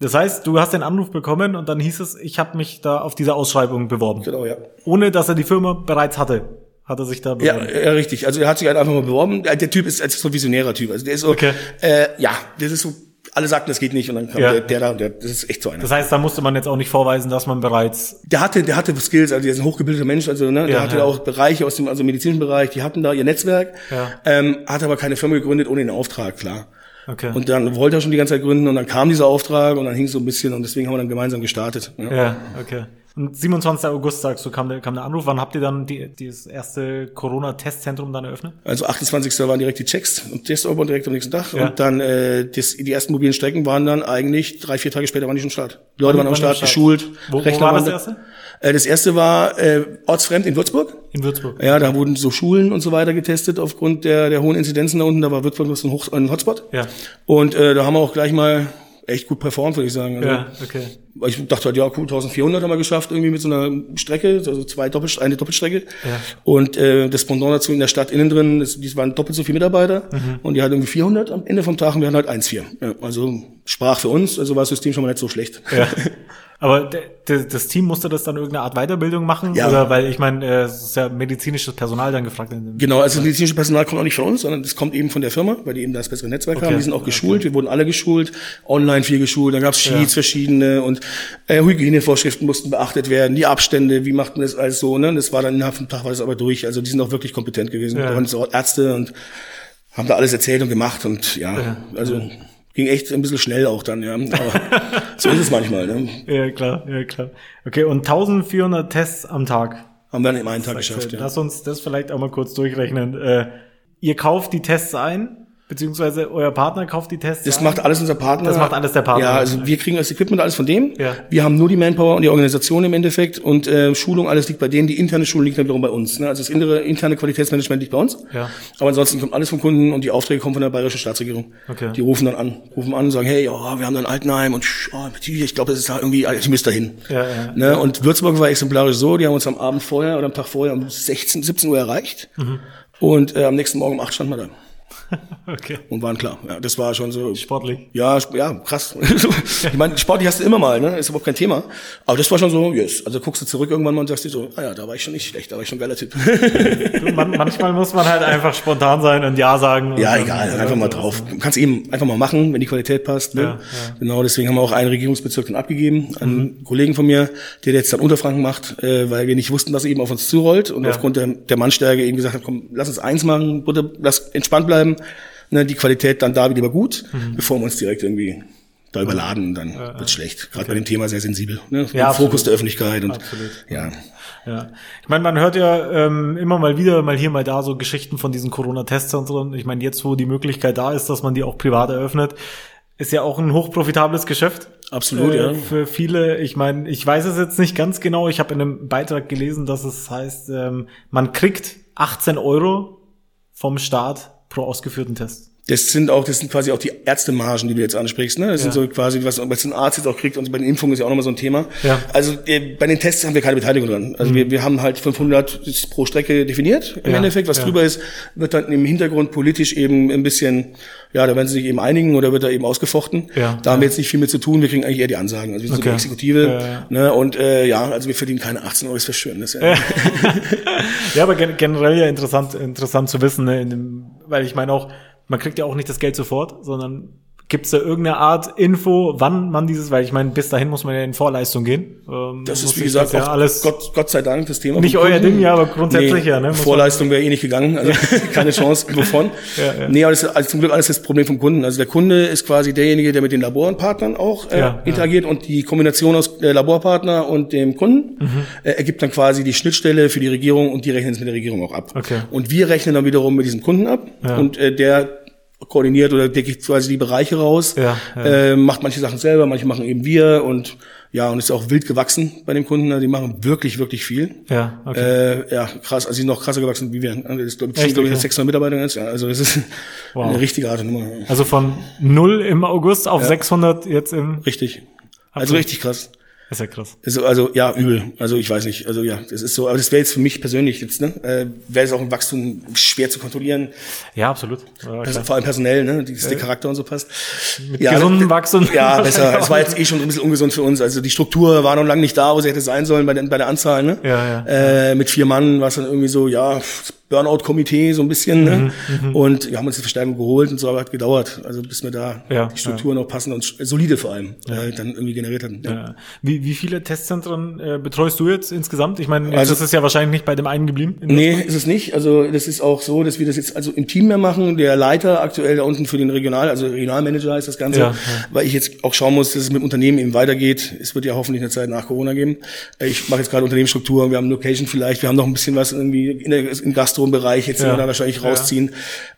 Das heißt, du hast den Anruf bekommen und dann hieß es, ich habe mich da auf diese Ausschreibung beworben. Genau, ja. Ohne dass er die Firma bereits hatte. Hat er sich da Ja, beworben? ja, richtig. Also er hat sich halt einfach mal beworben. Der Typ ist, ist so ein visionärer Typ. Also der ist so, Okay. äh, ja, das ist so, alle sagten, das geht nicht und dann kam Ja. der, der da, der, das ist echt so einer. Das heißt, da musste man jetzt auch nicht vorweisen, dass man bereits Der hatte, der hatte Skills, also der ist ein hochgebildeter Mensch, also ne, der Ja, hatte ja. auch Bereiche aus dem also medizinischen Bereich, die hatten da ihr Netzwerk, Ja. ähm, hat aber keine Firma gegründet ohne den Auftrag, klar. Okay. Und dann wollte er schon die ganze Zeit gründen und dann kam dieser Auftrag und dann hing es so ein bisschen und deswegen haben wir dann gemeinsam gestartet. Ja. ja, okay. Und 27. August sagst du, kam der, kam der Anruf. Wann habt ihr dann die, dieses erste Corona-Testzentrum dann eröffnet? Also 28. waren direkt die Checks und Testaufbau direkt am nächsten Tag. Ja. Und dann äh, das, die ersten mobilen Strecken waren dann eigentlich drei, vier Tage später waren die schon Start. Die Leute waren am Start, geschult. Wo, wo war waren das da. erste? Äh, das erste war äh, ortsfremd in Würzburg. In Würzburg. Ja, da wurden so Schulen und so weiter getestet aufgrund der, der hohen Inzidenzen da unten. Da war Würzburg so ein, Hoch, ein Hotspot. Ja. Und äh, da haben wir auch gleich mal echt gut performt, würde ich sagen. Also, Ja, okay. Ich dachte halt, ja, cool, 1400 haben wir geschafft, irgendwie mit so einer Strecke, also zwei Doppel, eine Doppelstrecke. Ja. Und äh, das Pendant dazu in der Stadt innen drin, das, die waren doppelt so viele Mitarbeiter Mhm. und die hatten irgendwie 400 am Ende vom Tag und wir hatten halt 1,4. Ja, also sprach für uns, also war das System schon mal nicht so schlecht. Ja. Aber das Team musste das dann irgendeine Art Weiterbildung machen? Ja. Oder weil ich meine, äh, es ist ja medizinisches Personal dann gefragt. Genau, also das medizinische Personal kommt auch nicht von uns, sondern das kommt eben von der Firma, weil die eben das bessere Netzwerk Okay. haben. Die sind auch geschult, wir wurden alle geschult, online viel geschult, dann gab's Sheets Ja. verschiedene und äh, Hygienevorschriften mussten beachtet werden, die Abstände, wie macht man das alles so, ne? Das war dann innerhalb vom Tag war das aber durch. Also die sind auch wirklich kompetent gewesen. Ja. Da waren so Ärzte und haben da alles erzählt und gemacht und ja, also ging echt ein bisschen schnell auch dann, ja. Aber so ist es manchmal, ne? Ja, klar, ja, klar. Okay, und 1400 Tests am Tag. Haben wir dann im einen Tag geschafft, ja. Lass uns das vielleicht auch mal kurz durchrechnen. Äh, ihr kauft die Tests ein, beziehungsweise euer Partner kauft die Tests Das ein. macht alles unser Partner. Das macht alles der Partner. Ja, also wir kriegen das Equipment alles von dem. Ja. Wir haben nur die Manpower und die Organisation im Endeffekt und äh, Schulung, alles liegt bei denen. Die interne Schulung liegt dann wiederum bei uns. Ne? Also das innere, interne Qualitätsmanagement liegt bei uns. Ja. Aber ansonsten kommt alles vom Kunden und die Aufträge kommen von der bayerischen Staatsregierung. Okay. Die rufen dann an, rufen an und sagen, hey, ja, wir haben da ein Altenheim und oh, ich glaube, das ist da irgendwie, ich müsste da hin. Ja, ja. Ne? Und Würzburg war exemplarisch so, die haben uns am Abend vorher oder am Tag vorher um 16, 17 Uhr erreicht. Mhm. Und äh, am nächsten Morgen um 8 standen wir da Okay. und waren klar. Ja, das war schon so. Sportlich. Ja, ja, krass. ich meine, Sport, die hast du immer mal, ne? Ist überhaupt kein Thema. Aber das war schon so, yes. Also guckst du zurück irgendwann mal und sagst dir so, ah ja, da war ich schon nicht schlecht, da war ich schon ein geiler Typ. Du, man, manchmal muss man halt einfach spontan sein und Ja sagen. und ja, egal, dann einfach mal drauf. Du kannst eben einfach mal machen, wenn die Qualität passt. Ne? Ja, ja. Genau, deswegen haben wir auch einen Regierungsbezirk dann abgegeben einen Kollegen von mir, der jetzt dann Unterfranken macht, äh, weil wir nicht wussten, was eben auf uns zurollt und Ja. aufgrund der, der Mannstärke eben gesagt hat, komm, lass uns eins machen, bitte, lass entspannt bleiben. Ne, die Qualität dann da wieder gut, Mhm. bevor wir uns direkt irgendwie da überladen, dann wird's schlecht. Gerade bei dem Thema sehr sensibel. Ne? Ja, Fokus der Öffentlichkeit und Absolut. ja. Ja. Ich meine, man hört ja ähm, immer mal wieder, mal hier, mal da so Geschichten von diesen Corona-Testzentren. Ich meine, jetzt, wo die Möglichkeit da ist, dass man die auch privat eröffnet, ist ja auch ein hochprofitables Geschäft. Absolut, äh, ja. Für viele, ich meine, ich weiß es jetzt nicht ganz genau. Ich habe in einem Beitrag gelesen, dass es heißt, ähm, man kriegt 18 Euro vom Staat pro ausgeführten Test. Das sind auch, das sind quasi auch die Ärztemargen, die du jetzt ansprichst. Ne? Das Ja. sind so quasi, was, was ein Arzt jetzt auch kriegt und bei den Impfungen ist ja auch nochmal so ein Thema. Ja. Also bei den Tests haben wir keine Beteiligung dran. Also wir, wir haben halt 500 ist pro Strecke definiert im Ja, Endeffekt. Was drüber ist, wird dann im Hintergrund politisch eben ein bisschen, ja, da werden sie sich eben einigen oder wird da eben ausgefochten. Ja, da haben wir jetzt nicht viel mit zu tun. Wir kriegen eigentlich eher die Ansagen. Also wir sind so Okay. die Exekutive. Ne? Und äh, ja, also wir verdienen keine 18 Euro, ist was Schönes. Ja. Ja, aber gen generell ja interessant, interessant zu wissen, ne, in dem, weil ich meine auch, man kriegt ja auch nicht das Geld sofort, sondern gibt es da irgendeine Art Info, wann man dieses, weil ich meine, bis dahin muss man ja in Vorleistung gehen. Ähm, Das ist, wie gesagt, ja alles Gott, Gott sei Dank das Thema. Nicht euer. Ding, ja, aber grundsätzlich ja, ne? Vorleistung wäre eh nicht gegangen, also keine Chance, wovon. Ja, ja. Nee, aber das ist also zum Glück alles das Problem vom Kunden. Also der Kunde ist quasi derjenige, der mit den Laborpartnern auch äh, Ja, interagiert und die Kombination aus äh, Laborpartner und dem Kunden Mhm. äh, ergibt dann quasi die Schnittstelle für die Regierung und die rechnen es mit der Regierung auch ab. Okay. Und wir rechnen dann wiederum mit diesem Kunden ab und äh, der koordiniert oder decke ich quasi die Bereiche raus. Ja, ja. Äh, macht manche Sachen selber, manche machen eben wir und ja, und ist auch wild gewachsen bei den Kunden. ne? Die machen wirklich, wirklich viel. Ja, okay. Äh, ja, krass, also sie sind noch krasser gewachsen wie wir. Das ist, glaube ich, Echt? glaub ich Okay. 600 Mitarbeiter jetzt. Ja, also das ist Wow. eine richtige Art Nummer. Also von null im August auf 600 jetzt im, Richtig. Also Absolut. richtig krass. Ist ja krass. Also, also ja, übel. Also ich weiß nicht. Also ja, das ist so. Aber das wäre jetzt für mich persönlich jetzt, ne? Äh, wäre es auch ein Wachstum schwer zu kontrollieren. Ja, absolut. Ja, Also vor allem personell, ne? Dass der Charakter und so passt. Mit gesundem Wachstum. Ja, besser. Es war jetzt eh schon ein bisschen ungesund für uns. Also die Struktur war noch lange nicht da, wo sie hätte sein sollen bei der, bei der Anzahl, ne? Ja, ja. Äh, mit vier Mann war es dann irgendwie so, ja, Burnout-Komitee so ein bisschen, ne? Mhm, Und wir haben uns die Verstärkung geholt und so, aber hat gedauert. Also bis wir da Ja, die Strukturen auch passend und solide vor allem äh, dann irgendwie generiert hatten. Ja. Ja. Wie, wie viele Testzentren äh, betreust du jetzt insgesamt? Ich meine, Also- ist es ja wahrscheinlich nicht bei dem einen geblieben. Nee, ist es nicht. Also das ist auch so, dass wir das jetzt also im Team mehr machen. Der Leiter aktuell da unten für den Regional, also Regionalmanager heißt das Ganze, Ja, ja. weil ich jetzt auch schauen muss, dass es mit Unternehmen eben weitergeht. Es wird ja hoffentlich eine Zeit nach Corona geben. Ich mache jetzt gerade Unternehmensstruktur, wir haben Location vielleicht, wir haben noch ein bisschen was irgendwie in der, im Gastro-Bereich, jetzt Ja. wir da wahrscheinlich rausziehen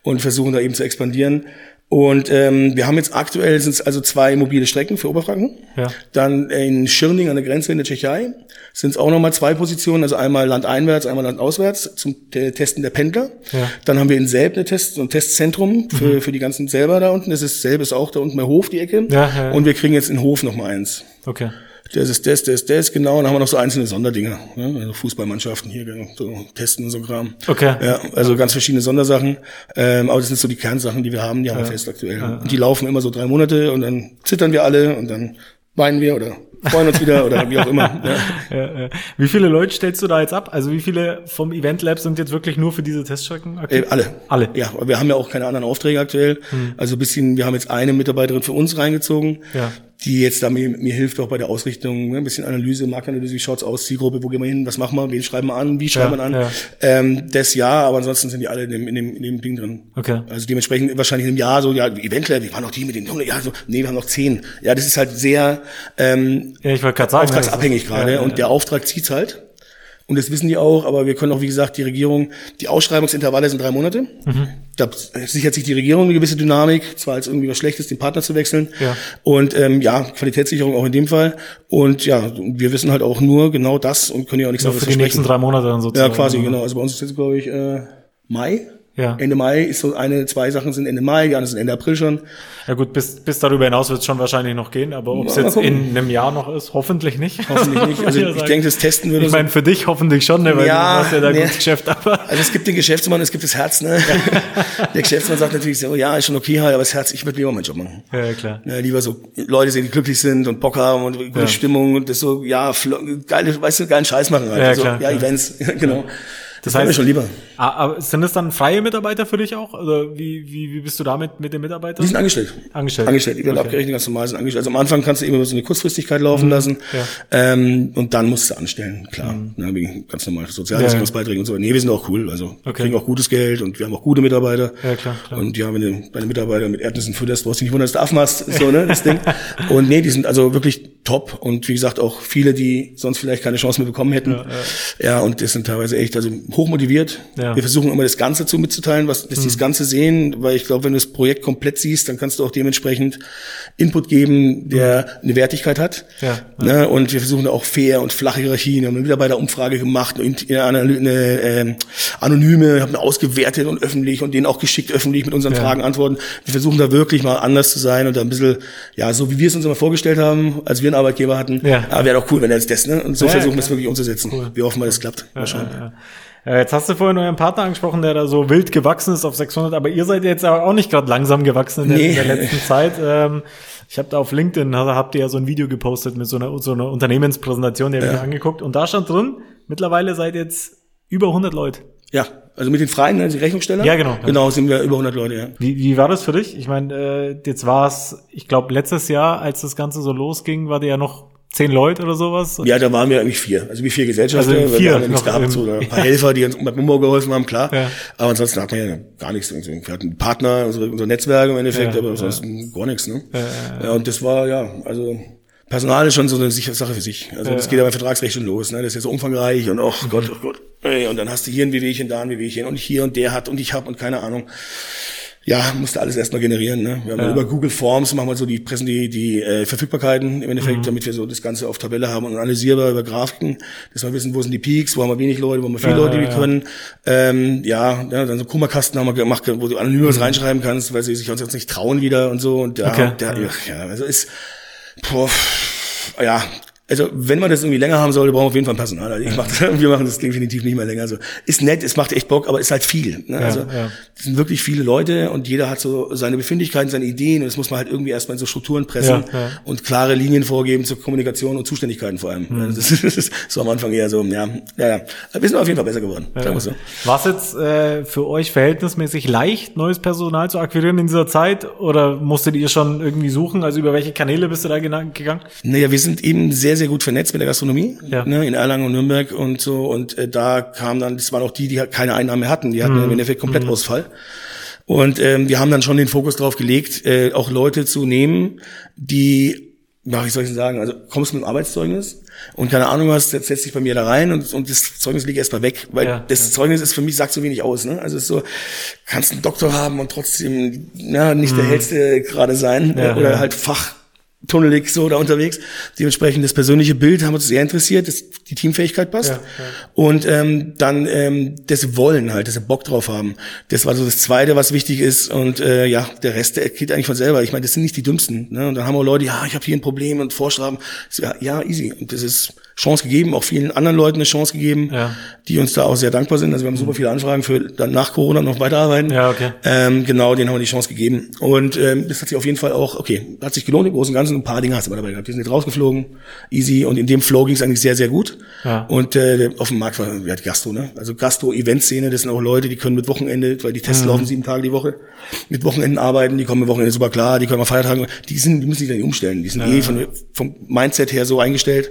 und versuchen da eben zu expandieren. Und ähm, wir haben jetzt aktuell sind es also zwei mobile Strecken für Oberfranken. Ja. Dann in Schirning an der Grenze in der Tschechei sind es auch nochmal zwei Positionen, also einmal landeinwärts, einmal landauswärts zum Te- Testen der Pendler. Ja. Dann haben wir in Selb eine Test, so ein Testzentrum für, für die ganzen selber da unten. Das ist Selb ist auch da unten bei Hof die Ecke. Ja, ja, ja. Und wir kriegen jetzt in Hof noch mal eins. Okay. Das ist das, das, das, genau. Und dann haben wir noch so einzelne Sonderdinger. Ne? Also Fußballmannschaften hier, so testen und so Kram. Okay. Ja, also ganz verschiedene Sondersachen. Ähm, aber das sind so die Kernsachen, die wir haben, die haben wir fest aktuell. Und die laufen immer so drei Monate und dann zittern wir alle und dann weinen wir oder freuen uns wieder oder wie auch immer. Ja. Wie viele Leute stellst du da jetzt ab? Also wie viele vom Event Lab sind jetzt wirklich nur für diese Teststrecken aktiv? Äh, alle. Alle. Ja, wir haben ja auch keine anderen Aufträge aktuell. Also ein bisschen, wir haben jetzt eine Mitarbeiterin für uns reingezogen, Ja. Die jetzt da mir, mir hilft auch bei der Ausrichtung, ne? ein bisschen Analyse, Marktanalyse, wie schaut's aus, Zielgruppe, wo gehen wir hin, was machen wir, wen schreiben wir an, wie schreiben wir an. ja. Ähm, das ja, aber ansonsten sind die alle in dem, in dem, in dem Ding drin. Okay. Also dementsprechend wahrscheinlich im Jahr so, ja, Eventlab, wir waren noch die mit den, ja, so, nee, wir haben noch zehn. Ja, das ist halt sehr ähm, Ja, ich sagen. auftragsabhängig gerade ja, ja, und der Auftrag zieht's halt. Und das wissen die auch, aber wir können auch, wie gesagt, die Regierung, die Ausschreibungsintervalle sind drei Monate. Mhm. Da sichert sich die Regierung eine gewisse Dynamik, zwar als irgendwie was Schlechtes, den Partner zu wechseln. Ja. Und ähm, ja, Qualitätssicherung auch in dem Fall. Und ja, wir wissen halt auch nur genau das und können ja auch nichts Nur anderes für die nächsten versprechen. drei Monate dann Ja, sozusagen. quasi, genau. Also bei uns ist jetzt, glaube ich, äh, Mai. Ja. Ende Mai ist so eine, zwei Sachen sind Ende Mai, die anderen sind Ende April schon. Ja gut, bis, bis darüber hinaus wird es schon wahrscheinlich noch gehen, aber ob es jetzt in einem Jahr noch ist, hoffentlich nicht. Hoffentlich nicht. Also ich denke, das Testen würde Ich so- meine, für dich hoffentlich schon, ne, weil Ja, du hast ja da nee. gutes Geschäft, aber Also es gibt den Geschäftsmann, es gibt das Herz, ne? Der Geschäftsmann sagt natürlich so, ja, ist schon okay halt, aber das Herz, ich würde lieber meinen Job machen. ja, ja, klar. Ja, lieber so Leute sehen, die glücklich sind und Bock haben und gute Ja. Stimmung und das so, ja, geile, weißt du, geilen Scheiß machen halt. Ja, also, klar, ja, klar. Events, genau. Das Das wäre mir heißt- schon lieber. Ah, Aber sind es dann freie Mitarbeiter für dich auch? Oder wie, wie, wie bist du damit mit den Mitarbeitern? Die sind angestellt. Angestellt. Angestellt. Die werden Okay. abgerechnet, ganz normal sind angestellt. Also am Anfang kannst du immer so eine Kurzfristigkeit laufen lassen. Mhm. Ja. Ähm, und dann musst du anstellen, klar. Ja, wegen ganz normal Sozialversicherungsbeiträge und so. Nee, wir sind auch cool. Also Okay. kriegen auch gutes Geld und wir haben auch gute Mitarbeiter. Ja, klar, klar. Und ja, wenn du deine Mitarbeiter mit Erdnüssen fütterst, brauchst du dich nicht wundern, dass du aufmachst, so, ne, das Ding. Und nee, die sind also wirklich top. Und wie gesagt, auch viele, die sonst vielleicht keine Chance mehr bekommen hätten. Ja, und das sind teilweise echt, also hochmotiviert. Ja. Wir versuchen immer das Ganze zu mitzuteilen, was, dass die das Ganze sehen, weil ich glaube, wenn du das Projekt komplett siehst, dann kannst du auch dementsprechend Input geben, der eine Wertigkeit hat. Ja, Ne? Und wir versuchen da auch fair und flache Hierarchien. Wir haben eine Mitarbeiterumfrage gemacht, eine, eine, eine ähm, anonyme, haben eine ausgewertet und öffentlich und denen auch geschickt öffentlich mit unseren Ja. Fragen antworten. Wir versuchen da wirklich mal anders zu sein und da ein bisschen, ja, so wie wir es uns immer vorgestellt haben, als wir einen Arbeitgeber hatten. Ja. Aber wäre doch cool, wenn er jetzt das, ne? Und so Ja, versuchen wir es wirklich umzusetzen. Wir hoffen mal, das klappt. Ja. Äh, Jetzt hast du vorhin euren Partner angesprochen, der da so wild gewachsen ist auf 600, aber ihr seid jetzt auch nicht gerade langsam gewachsen in der, Nee. in der letzten Zeit. Ähm, ich habe da auf LinkedIn, habt ihr ja so ein Video gepostet mit so einer, so einer Unternehmenspräsentation, die habe ich mir angeguckt und da stand drin, mittlerweile seid jetzt über 100 Leute. Ja, also mit den Freien, also die Rechnungssteller? Ja, genau. Genau, sind wir über 100 Leute, ja. Wie, wie war das für dich? Ich meine, äh, jetzt war es, ich glaube, letztes Jahr, als das Ganze so losging, war der ja noch zehn Leute oder sowas. Ja, da waren wir eigentlich vier. Also wie vier Gesellschafter. Also vier wir haben ja nichts gehabt, so, oder ein paar Helfer, die uns beim Umbau geholfen haben, klar. Ja. Aber ansonsten hat man ja gar nichts. Also, Wir hatten Partner, unsere, unser Netzwerk im Endeffekt, Ja, aber ansonsten gar nichts. Ne? Ja, und das war, ja, also Personal ist schon so eine sichere Sache für sich. Also das geht ja bei Vertragsrecht schon los. Ne? Das ist ja so umfangreich und oh Gott, oh Gott. Ey, Und dann hast du hier ein Wehwehchen, da ein Wehwehchen und hier und der hat und ich hab und keine Ahnung. Ja, musste alles erstmal generieren. Ne? Wir haben Ja. über Google Forms machen wir so die pressen die, die äh, Verfügbarkeiten im Endeffekt, Mhm. damit wir so das Ganze auf Tabelle haben und analysierbar über Grafiken, dass wir wissen, wo sind die Peaks, wo haben wir wenig Leute, wo haben wir viele Ja, Leute, die wir ja. können. Ähm, ja, ja, dann so Kummerkasten haben wir gemacht, wo du anonym was reinschreiben kannst, weil sie sich uns jetzt nicht trauen wieder und so. Und ja, Mhm. Okay. der, ja, also ist, boah, ja, also wenn man das irgendwie länger haben sollte, brauchen wir auf jeden Fall Personal. Also ich mach, wir machen das definitiv nicht mehr länger. Also ist nett, es macht echt Bock, aber ist halt viel. Ne? also ja. es sind wirklich viele Leute und jeder hat so seine Befindlichkeiten, seine Ideen und das muss man halt irgendwie erstmal in so Strukturen pressen Ja, ja. und klare Linien vorgeben zur Kommunikation und Zuständigkeiten vor allem. Mhm. Also das, ist, das ist so am Anfang eher so, ja, ja, ja. Wir sind auf jeden Fall besser geworden, wir so. War es jetzt äh, für euch verhältnismäßig leicht, neues Personal zu akquirieren in dieser Zeit? Oder musstet ihr schon irgendwie suchen? Also über welche Kanäle bist du da gegangen? Naja, wir sind eben sehr, sehr gut vernetzt mit der Gastronomie, Ja. ne, in Erlangen und Nürnberg und so. Und äh, da kam dann, das waren auch die, die halt keine Einnahmen mehr hatten. Die hatten Mhm. im Endeffekt Komplettausfall. Und ähm, wir haben dann schon den Fokus drauf gelegt, äh, auch Leute zu nehmen, die, ja, wie soll ich denn sagen, also kommst mit dem Arbeitszeugnis und keine Ahnung was, setzt setzt dich bei mir da rein und, und das Zeugnis liegt erstmal weg, weil Ja, das ja. Zeugnis ist für mich, sagt so wenig aus. Ne? Also es ist so, kannst einen Doktor haben und trotzdem ja, nicht der hellste gerade sein Mhm. Ja, oder halt Fach tunnelig so da unterwegs. Dementsprechend das persönliche Bild haben uns sehr interessiert, dass die Teamfähigkeit passt. Ja, ja. Und ähm, dann ähm, das Wollen halt, dass sie Bock drauf haben. Das war so das Zweite, was wichtig ist. Und äh, ja, der Rest, der geht eigentlich von selber. Ich meine, das sind nicht die Dümmsten. Ne? Und dann haben wir Leute, ja, ich habe hier ein Problem und Vorschlagen. So, Ja, ja, easy. Und das ist Chance gegeben, auch vielen anderen Leuten eine Chance gegeben, Ja. die uns da auch sehr dankbar sind. Also wir haben super viele Anfragen für dann nach Corona noch weiterarbeiten. Ja, okay. Ähm, genau, denen haben wir die Chance gegeben. Und ähm, das hat sich auf jeden Fall auch, okay, hat sich gelohnt im Großen und Ganzen. Ein paar Dinge hast du aber dabei gehabt. Die sind jetzt rausgeflogen, easy. Und in dem Flow ging es eigentlich sehr, sehr gut. Ja. Und äh, auf dem Markt war ja, die Gastro, ne? Also Gastro-Event-Szene, das sind auch Leute, die können mit Wochenende, weil die Mhm. Tests laufen sieben Tage die Woche, mit Wochenenden arbeiten, die kommen mit Wochenende super klar, die können mal Feiertagen, die sind, die müssen sich dann nicht umstellen. Die sind eh von, vom Mindset her so eingestellt.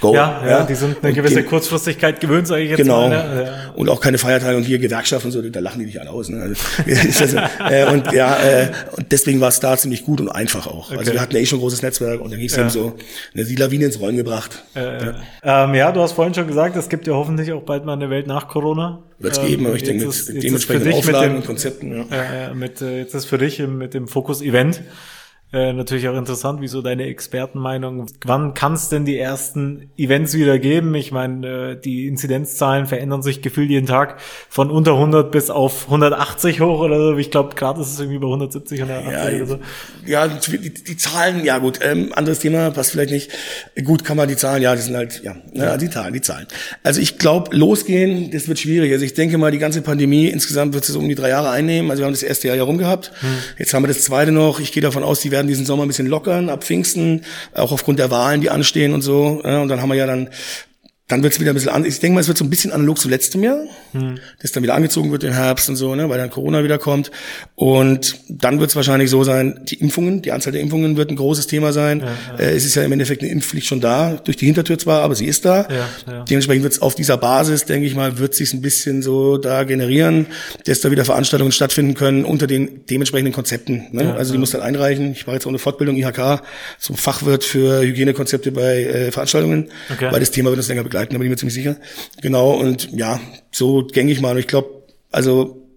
Go. Ja, ja, die sind eine Und gewisse die- Kurzfristigkeit gewöhnt, sage ich jetzt Genau. mal. Ne? Ja. Und auch keine Feiertage und hier Gewerkschaft und so, da lachen die dich alle aus. Ne? Also, also, äh, und ja, äh, und deswegen war es da ziemlich gut und einfach auch. Also Okay. wir hatten ja eh schon ein großes Netzwerk und dann ging es Ja. eben so, ne, die Lawine ins Rollen gebracht. Äh, ähm, ja, du hast vorhin schon gesagt, es gibt ja hoffentlich auch bald mal eine Welt nach Corona. Wird es Ähm, geben, aber ich denke mit dementsprechenden dich mit Auflagen dem- und Konzepten. Ja. äh, mit, äh, jetzt ist für dich mit dem Fokus Event äh, natürlich auch interessant, wieso deine Expertenmeinung. Wann kann es denn die ersten Events wieder geben? Ich meine, äh, die Inzidenzzahlen verändern sich gefühlt jeden Tag von unter 100 bis auf 180 hoch oder so. Ich glaube, gerade ist es irgendwie bei 170, 180 Ja, oder so. ja die, die Zahlen, ja gut, ähm, anderes Thema, passt vielleicht nicht. Gut, kann man die Zahlen, ja, die sind halt, ja, ne, die Zahlen, die Zahlen. Also ich glaube, losgehen, das wird schwierig. Also ich denke mal, die ganze Pandemie insgesamt wird es um die drei Jahre einnehmen. Also wir haben das erste Jahr ja rum gehabt. Hm. Jetzt haben wir das zweite noch. Ich gehe davon aus, die werden diesen Sommer ein bisschen lockern, ab Pfingsten, auch aufgrund der Wahlen, die anstehen und so. Und dann haben wir ja dann dann wird es wieder ein bisschen anders. Ich denke mal, es wird so ein bisschen analog zu letztem Jahr, dass dann wieder angezogen wird im Herbst und so, ne, weil dann Corona wieder kommt. Und dann wird es wahrscheinlich so sein, die Impfungen, die Anzahl der Impfungen wird ein großes Thema sein. Äh, es ist ja im Endeffekt eine Impfpflicht schon da, durch die Hintertür zwar, aber sie ist da. Ja, ja. Dementsprechend wird es auf dieser Basis, denke ich mal, wird sich ein bisschen so da generieren, dass da wieder Veranstaltungen stattfinden können unter den dementsprechenden Konzepten. Ne? also die muss dann einreichen. Ich mache jetzt auch eine Fortbildung IHK zum Fachwirt für Hygienekonzepte bei äh, Veranstaltungen, Okay. weil das Thema wird uns länger begleiten, da bin ich mir ziemlich sicher. Genau, und ja, so gängig ich mal. Und ich glaube, also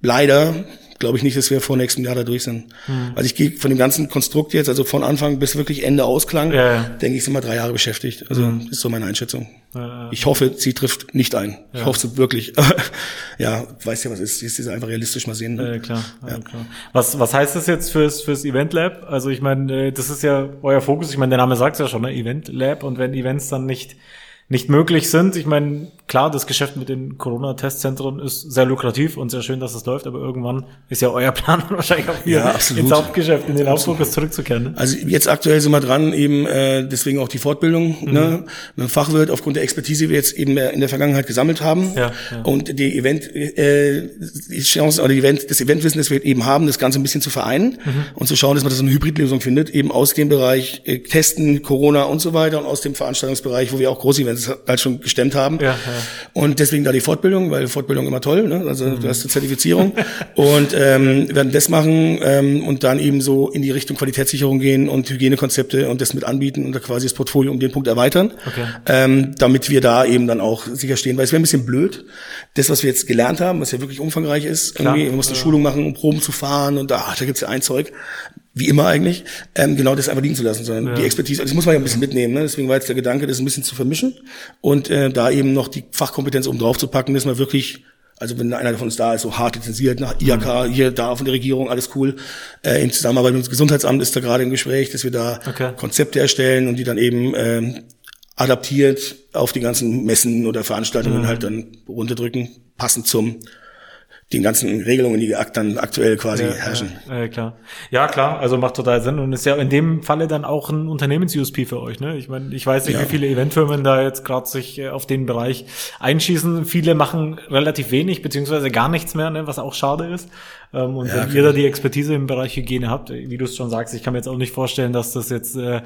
leider glaube ich nicht, dass wir vor nächstem Jahr da durch sind. Hm. Also ich gehe von dem ganzen Konstrukt jetzt, also von Anfang bis wirklich Ende Ausklang, Ja, ja. denke ich, sind wir drei Jahre beschäftigt. Also das ist so meine Einschätzung. Ja, Ich hoffe, sie trifft nicht ein. Ich hoffe es wirklich. ja, weiß ja, was ist. Sie ist einfach realistisch mal sehen. ne? Klar, ja. klar. Was, was heißt das jetzt fürs, fürs Event Lab? Also ich meine, äh, das ist ja euer Fokus. Ich meine, der Name sagt es ja schon, ne? Event Lab. Und wenn Events dann nicht, nicht möglich sind, ich meine, klar, das Geschäft mit den Corona-Testzentren ist sehr lukrativ und sehr schön, dass es läuft, aber irgendwann ist ja euer Plan wahrscheinlich auch wieder Ja, absolut. ins Hauptgeschäft, in den Hauptfokus zurückzukehren. Ne? Also jetzt aktuell sind wir dran, eben äh, deswegen auch die Fortbildung ne, mit dem Fachwirt aufgrund der Expertise, die wir jetzt eben in der Vergangenheit gesammelt haben Ja, ja. und die Event äh, die Chance oder die Event, das Eventwissen, das wir eben haben, das Ganze ein bisschen zu vereinen und zu schauen, dass man das so eine Hybridlösung findet, eben aus dem Bereich äh, Testen, Corona und so weiter und aus dem Veranstaltungsbereich, wo wir auch Großevents halt schon gestemmt haben, Ja, ja. Und deswegen da die Fortbildung, weil Fortbildung immer toll, ne? also mhm. du hast eine Zertifizierung und ähm, werden das machen ähm, und dann eben so in die Richtung Qualitätssicherung gehen und Hygienekonzepte und das mit anbieten und da quasi das Portfolio um den Punkt erweitern, okay. ähm, damit wir da eben dann auch sicher stehen, weil es wäre ein bisschen blöd, das, was wir jetzt gelernt haben, was ja wirklich umfangreich ist, irgendwie, wir mussten ja. Schulung machen, um Proben zu fahren und da, da gibt's ja ein Zeug, wie immer eigentlich, ähm, genau das einfach liegen zu lassen, sondern ja. die Expertise, das muss man ja ein bisschen mitnehmen. Ne? Deswegen war jetzt der Gedanke, das ein bisschen zu vermischen und äh, da eben noch die Fachkompetenz oben drauf zu packen, dass man wirklich also wenn einer von uns da ist, so hart lizenziert nach IHK, mhm. hier, da von der Regierung, alles cool. Äh, in Zusammenarbeit mit dem Gesundheitsamt ist da gerade im Gespräch, dass wir da okay. Konzepte erstellen und die dann eben ähm, adaptiert auf die ganzen Messen oder Veranstaltungen mhm. halt dann runterdrücken, passend zum den ganzen Regelungen, die dann aktuell quasi ja, herrschen. Ja, ja, klar. Ja, klar, also macht total Sinn und ist ja in dem Falle dann auch ein Unternehmens-USP für euch. Ne? Ich meine, ich weiß nicht, ja. wie viele Eventfirmen da jetzt gerade sich äh, auf den Bereich einschießen. Viele machen relativ wenig, beziehungsweise gar nichts mehr, ne? was auch schade ist. Ähm, und wenn ihr da die Expertise im Bereich Hygiene habt, wie du es schon sagst, ich kann mir jetzt auch nicht vorstellen, dass das jetzt äh,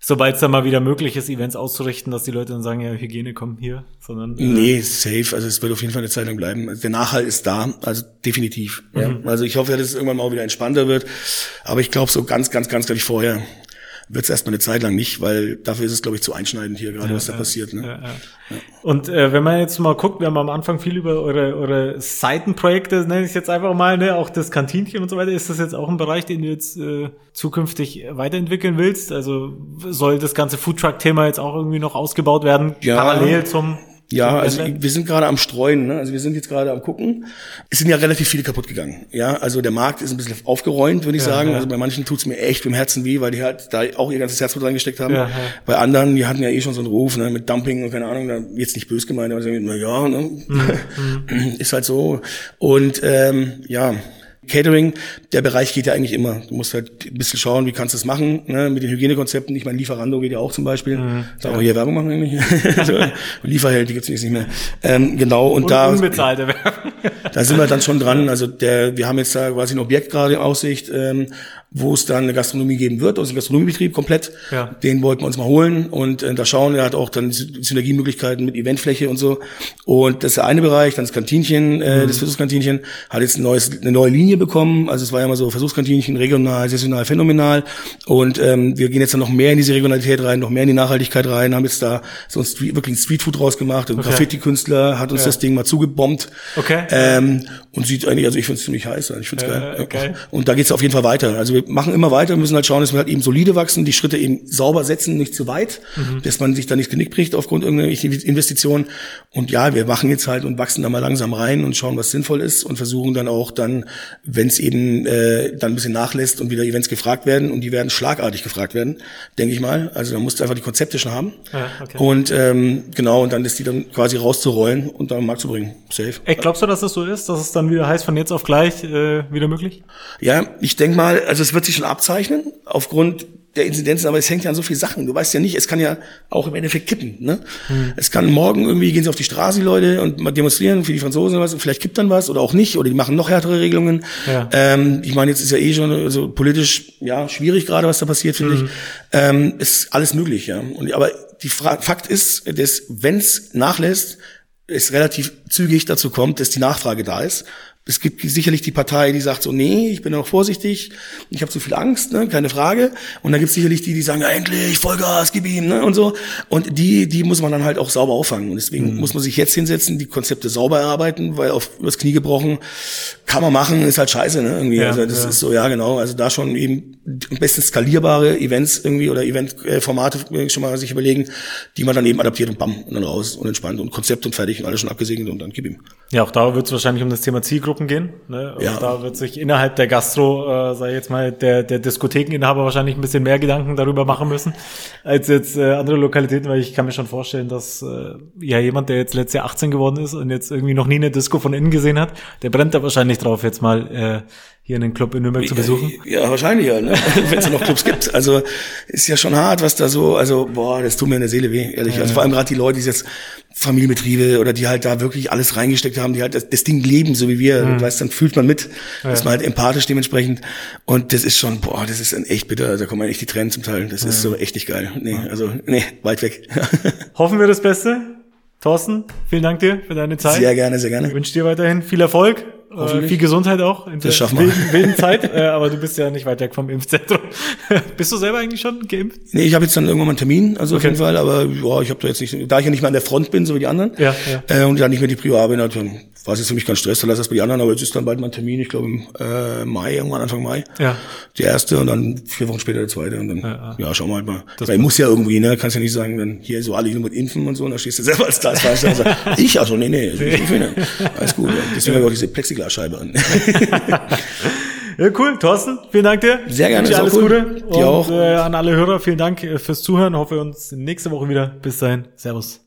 sobald es dann mal wieder möglich ist, Events auszurichten, dass die Leute dann sagen, ja, Hygiene kommt hier, sondern. Äh nee, safe. Also es wird auf jeden Fall eine Zeit lang bleiben. Also der Nachhalt ist da, also definitiv. Mhm. Ja. Also ich hoffe, dass es irgendwann mal auch wieder entspannter wird. Aber ich glaube so ganz, ganz, ganz, glaube ich, vorher wird es erstmal eine Zeit lang nicht, weil dafür ist es, glaube ich, zu einschneidend hier gerade, ja, was da ja, passiert. Ne? Ja, Und äh, wenn man jetzt mal guckt, wir haben am Anfang viel über eure, eure Seitenprojekte, nenne ich es jetzt einfach mal, ne, auch das Kantinchen und so weiter. Ist das jetzt auch ein Bereich, den du jetzt äh, zukünftig weiterentwickeln willst? Also soll das ganze Foodtruck-Thema jetzt auch irgendwie noch ausgebaut werden, parallel zum ja, also wir sind gerade am Streuen, ne? also wir sind jetzt gerade am gucken. Es sind ja relativ viele kaputt gegangen. Ja, also der Markt ist ein bisschen aufgeräumt, würde ich ja, sagen. Ja. Also bei manchen tut's mir echt im Herzen weh, weil die halt da auch ihr ganzes Herzblut reingesteckt haben. Ja, bei anderen, die hatten ja eh schon so einen Ruf, ne, mit Dumping und keine Ahnung, da jetzt nicht bös gemeint, aber na ja, ne? Mhm. ist halt so. Und ähm, ja, Catering, der Bereich geht ja eigentlich immer. Du musst halt ein bisschen schauen, wie kannst du es machen, ne? mit den Hygienekonzepten. Ich meine, Lieferando geht ja auch zum Beispiel. Mhm, Darf ja. hier Werbung machen eigentlich? also, Lieferheld, die gibt's nicht mehr. Ähm, genau, und, und da, unbezahlte Werbung. da sind wir dann schon dran. Also der, wir haben jetzt da quasi ein Objekt gerade in Aussicht, ähm, wo es dann eine Gastronomie geben wird, also ein Gastronomiebetrieb komplett. Ja. Den wollten wir uns mal holen und äh, da schauen. Er hat auch dann Synergiemöglichkeiten mit Eventfläche und so. Und das ist der eine Bereich, dann das Kantinchen, äh, mhm. das Versuchskantinchen, hat jetzt ein neues, eine neue Linie bekommen. Also es war ja immer so Versuchskantinchen, regional, saisonal, phänomenal. Und ähm, wir gehen jetzt dann noch mehr in diese Regionalität rein, noch mehr in die Nachhaltigkeit rein, haben jetzt da so ein Street, wirklich ein Streetfood rausgemacht. Ein okay. Graffiti-Künstler hat uns ja. das Ding mal zugebombt. Okay. Ähm, und sieht eigentlich, also ich finde es ziemlich heiß, ich finde es äh, geil. Okay. Und da geht es auf jeden Fall weiter. Also wir machen immer weiter, müssen halt schauen, dass wir halt eben solide wachsen, die Schritte eben sauber setzen, nicht zu weit, mhm. dass man sich da nicht genick bricht aufgrund irgendwelcher Investitionen. Und ja, wir machen jetzt halt und wachsen da mal langsam rein und schauen, was sinnvoll ist und versuchen dann auch dann, wenn es eben äh, dann ein bisschen nachlässt und wieder Events gefragt werden und die werden schlagartig gefragt werden, denke ich mal. Also da musst du einfach die Konzepte schon haben. Ja, okay. Und ähm, genau, und dann ist die dann quasi rauszurollen und dann am Markt zu bringen. Safe. Ey, glaubst du, dass das so ist, dass es dann wieder heißt, von jetzt auf gleich äh, wieder möglich? Ja, ich denke mal, also es wird sich schon abzeichnen, aufgrund der Inzidenzen, aber es hängt ja an so viel Sachen. Du weißt ja nicht, es kann ja auch im Endeffekt kippen. Ne? Hm. Es kann morgen irgendwie gehen sie auf die Straße, die Leute, und mal demonstrieren für die Franzosen was, und vielleicht kippt dann was oder auch nicht, oder die machen noch härtere Regelungen. Ja. Ähm, ich meine, jetzt ist ja eh schon also politisch ja schwierig gerade, was da passiert, finde hm. ich. Ähm, ist alles möglich, ja. Und, aber die Fra Fakt ist, dass wenn es nachlässt, es relativ zügig dazu kommt, dass die Nachfrage da ist es gibt sicherlich die Partei, die sagt so, nee, ich bin noch vorsichtig, ich habe zu viel Angst, ne, keine Frage. Und dann gibt es sicherlich die, die sagen, ja, endlich, Vollgas, gib ihm, ne, und so. Und die, die muss man dann halt auch sauber auffangen. Und deswegen mhm. muss man sich jetzt hinsetzen, die Konzepte sauber erarbeiten, weil auf übers Knie gebrochen kann man machen, ist halt scheiße, ne, irgendwie. Ja, also das ja. ist so, ja, genau. Also da schon eben am besten skalierbare Events irgendwie oder Eventformate äh, schon mal sich überlegen, die man dann eben adaptiert und bam, und dann raus und entspannt und Konzept und fertig und alles schon abgesegnet und dann gib ihm. Ja, auch da wird es wahrscheinlich um das Thema Zielgruppe Gruppen gehen. Ne? Und ja. da wird sich innerhalb der Gastro, äh, sag ich jetzt mal, der, der Diskothekeninhaber wahrscheinlich ein bisschen mehr Gedanken darüber machen müssen, als jetzt äh, andere Lokalitäten, weil ich kann mir schon vorstellen, dass äh, ja jemand, der jetzt letztes Jahr 18 geworden ist und jetzt irgendwie noch nie eine Disco von innen gesehen hat, der brennt da wahrscheinlich drauf, jetzt mal äh, hier einen Club in Nürnberg zu besuchen? Ja, wahrscheinlich ja, ne? wenn es noch Clubs gibt. Also ist ja schon hart, was da so, also boah, das tut mir in der Seele weh, ehrlich. Ja, also vor allem gerade die Leute, die jetzt Familienbetriebe oder die halt da wirklich alles reingesteckt haben, die halt das, das Ding leben, so wie wir. Mhm. Weißt, dann fühlt man mit, ja. ist man halt empathisch dementsprechend. Und das ist schon, boah, das ist echt bitter. Da kommen echt die Tränen zum Teil. Das ja. ist so echt nicht geil. Nee, also nee, weit weg. Hoffen wir das Beste. Thorsten, vielen Dank dir für deine Zeit. Sehr gerne, sehr gerne. Ich wünsche dir weiterhin viel Erfolg, äh, viel Gesundheit auch in das der wilden, wilden Zeit. äh, aber du bist ja nicht weit weg vom Impfzentrum. bist du selber eigentlich schon geimpft? Nee, ich habe jetzt dann irgendwann mal einen Termin, also okay. auf jeden Fall. Aber ja, ich habe da jetzt nicht, da ich ja nicht mehr an der Front bin, so wie die anderen, ja, ja. Äh, und dann nicht mehr die Prio A bin, dann war es jetzt für mich kein Stress, dann lass das bei die anderen. Aber jetzt ist dann bald mal ein Termin, ich glaube im äh, Mai, irgendwann Anfang Mai. Ja. Die erste und dann vier Wochen später der zweite. Und dann, ja, ja. ja schauen wir halt mal. Das Weil muss ja irgendwie, ne? Kannst ja nicht sagen, dann hier so alle nur mit impfen und so, und dann stehst du selber als Staatsmeister und sagst, ich also, nee, nee, ich impfe nicht. Alles gut. Deswegen ja. habe ich auch diese Plexiglasscheibe an. Ja, cool. Thorsten, vielen Dank dir. Sehr gerne. Alles cool. Gute. Dir und, auch. Äh, an alle Hörer, vielen Dank äh, fürs Zuhören. Hoffe uns nächste Woche wieder. Bis dahin. Servus.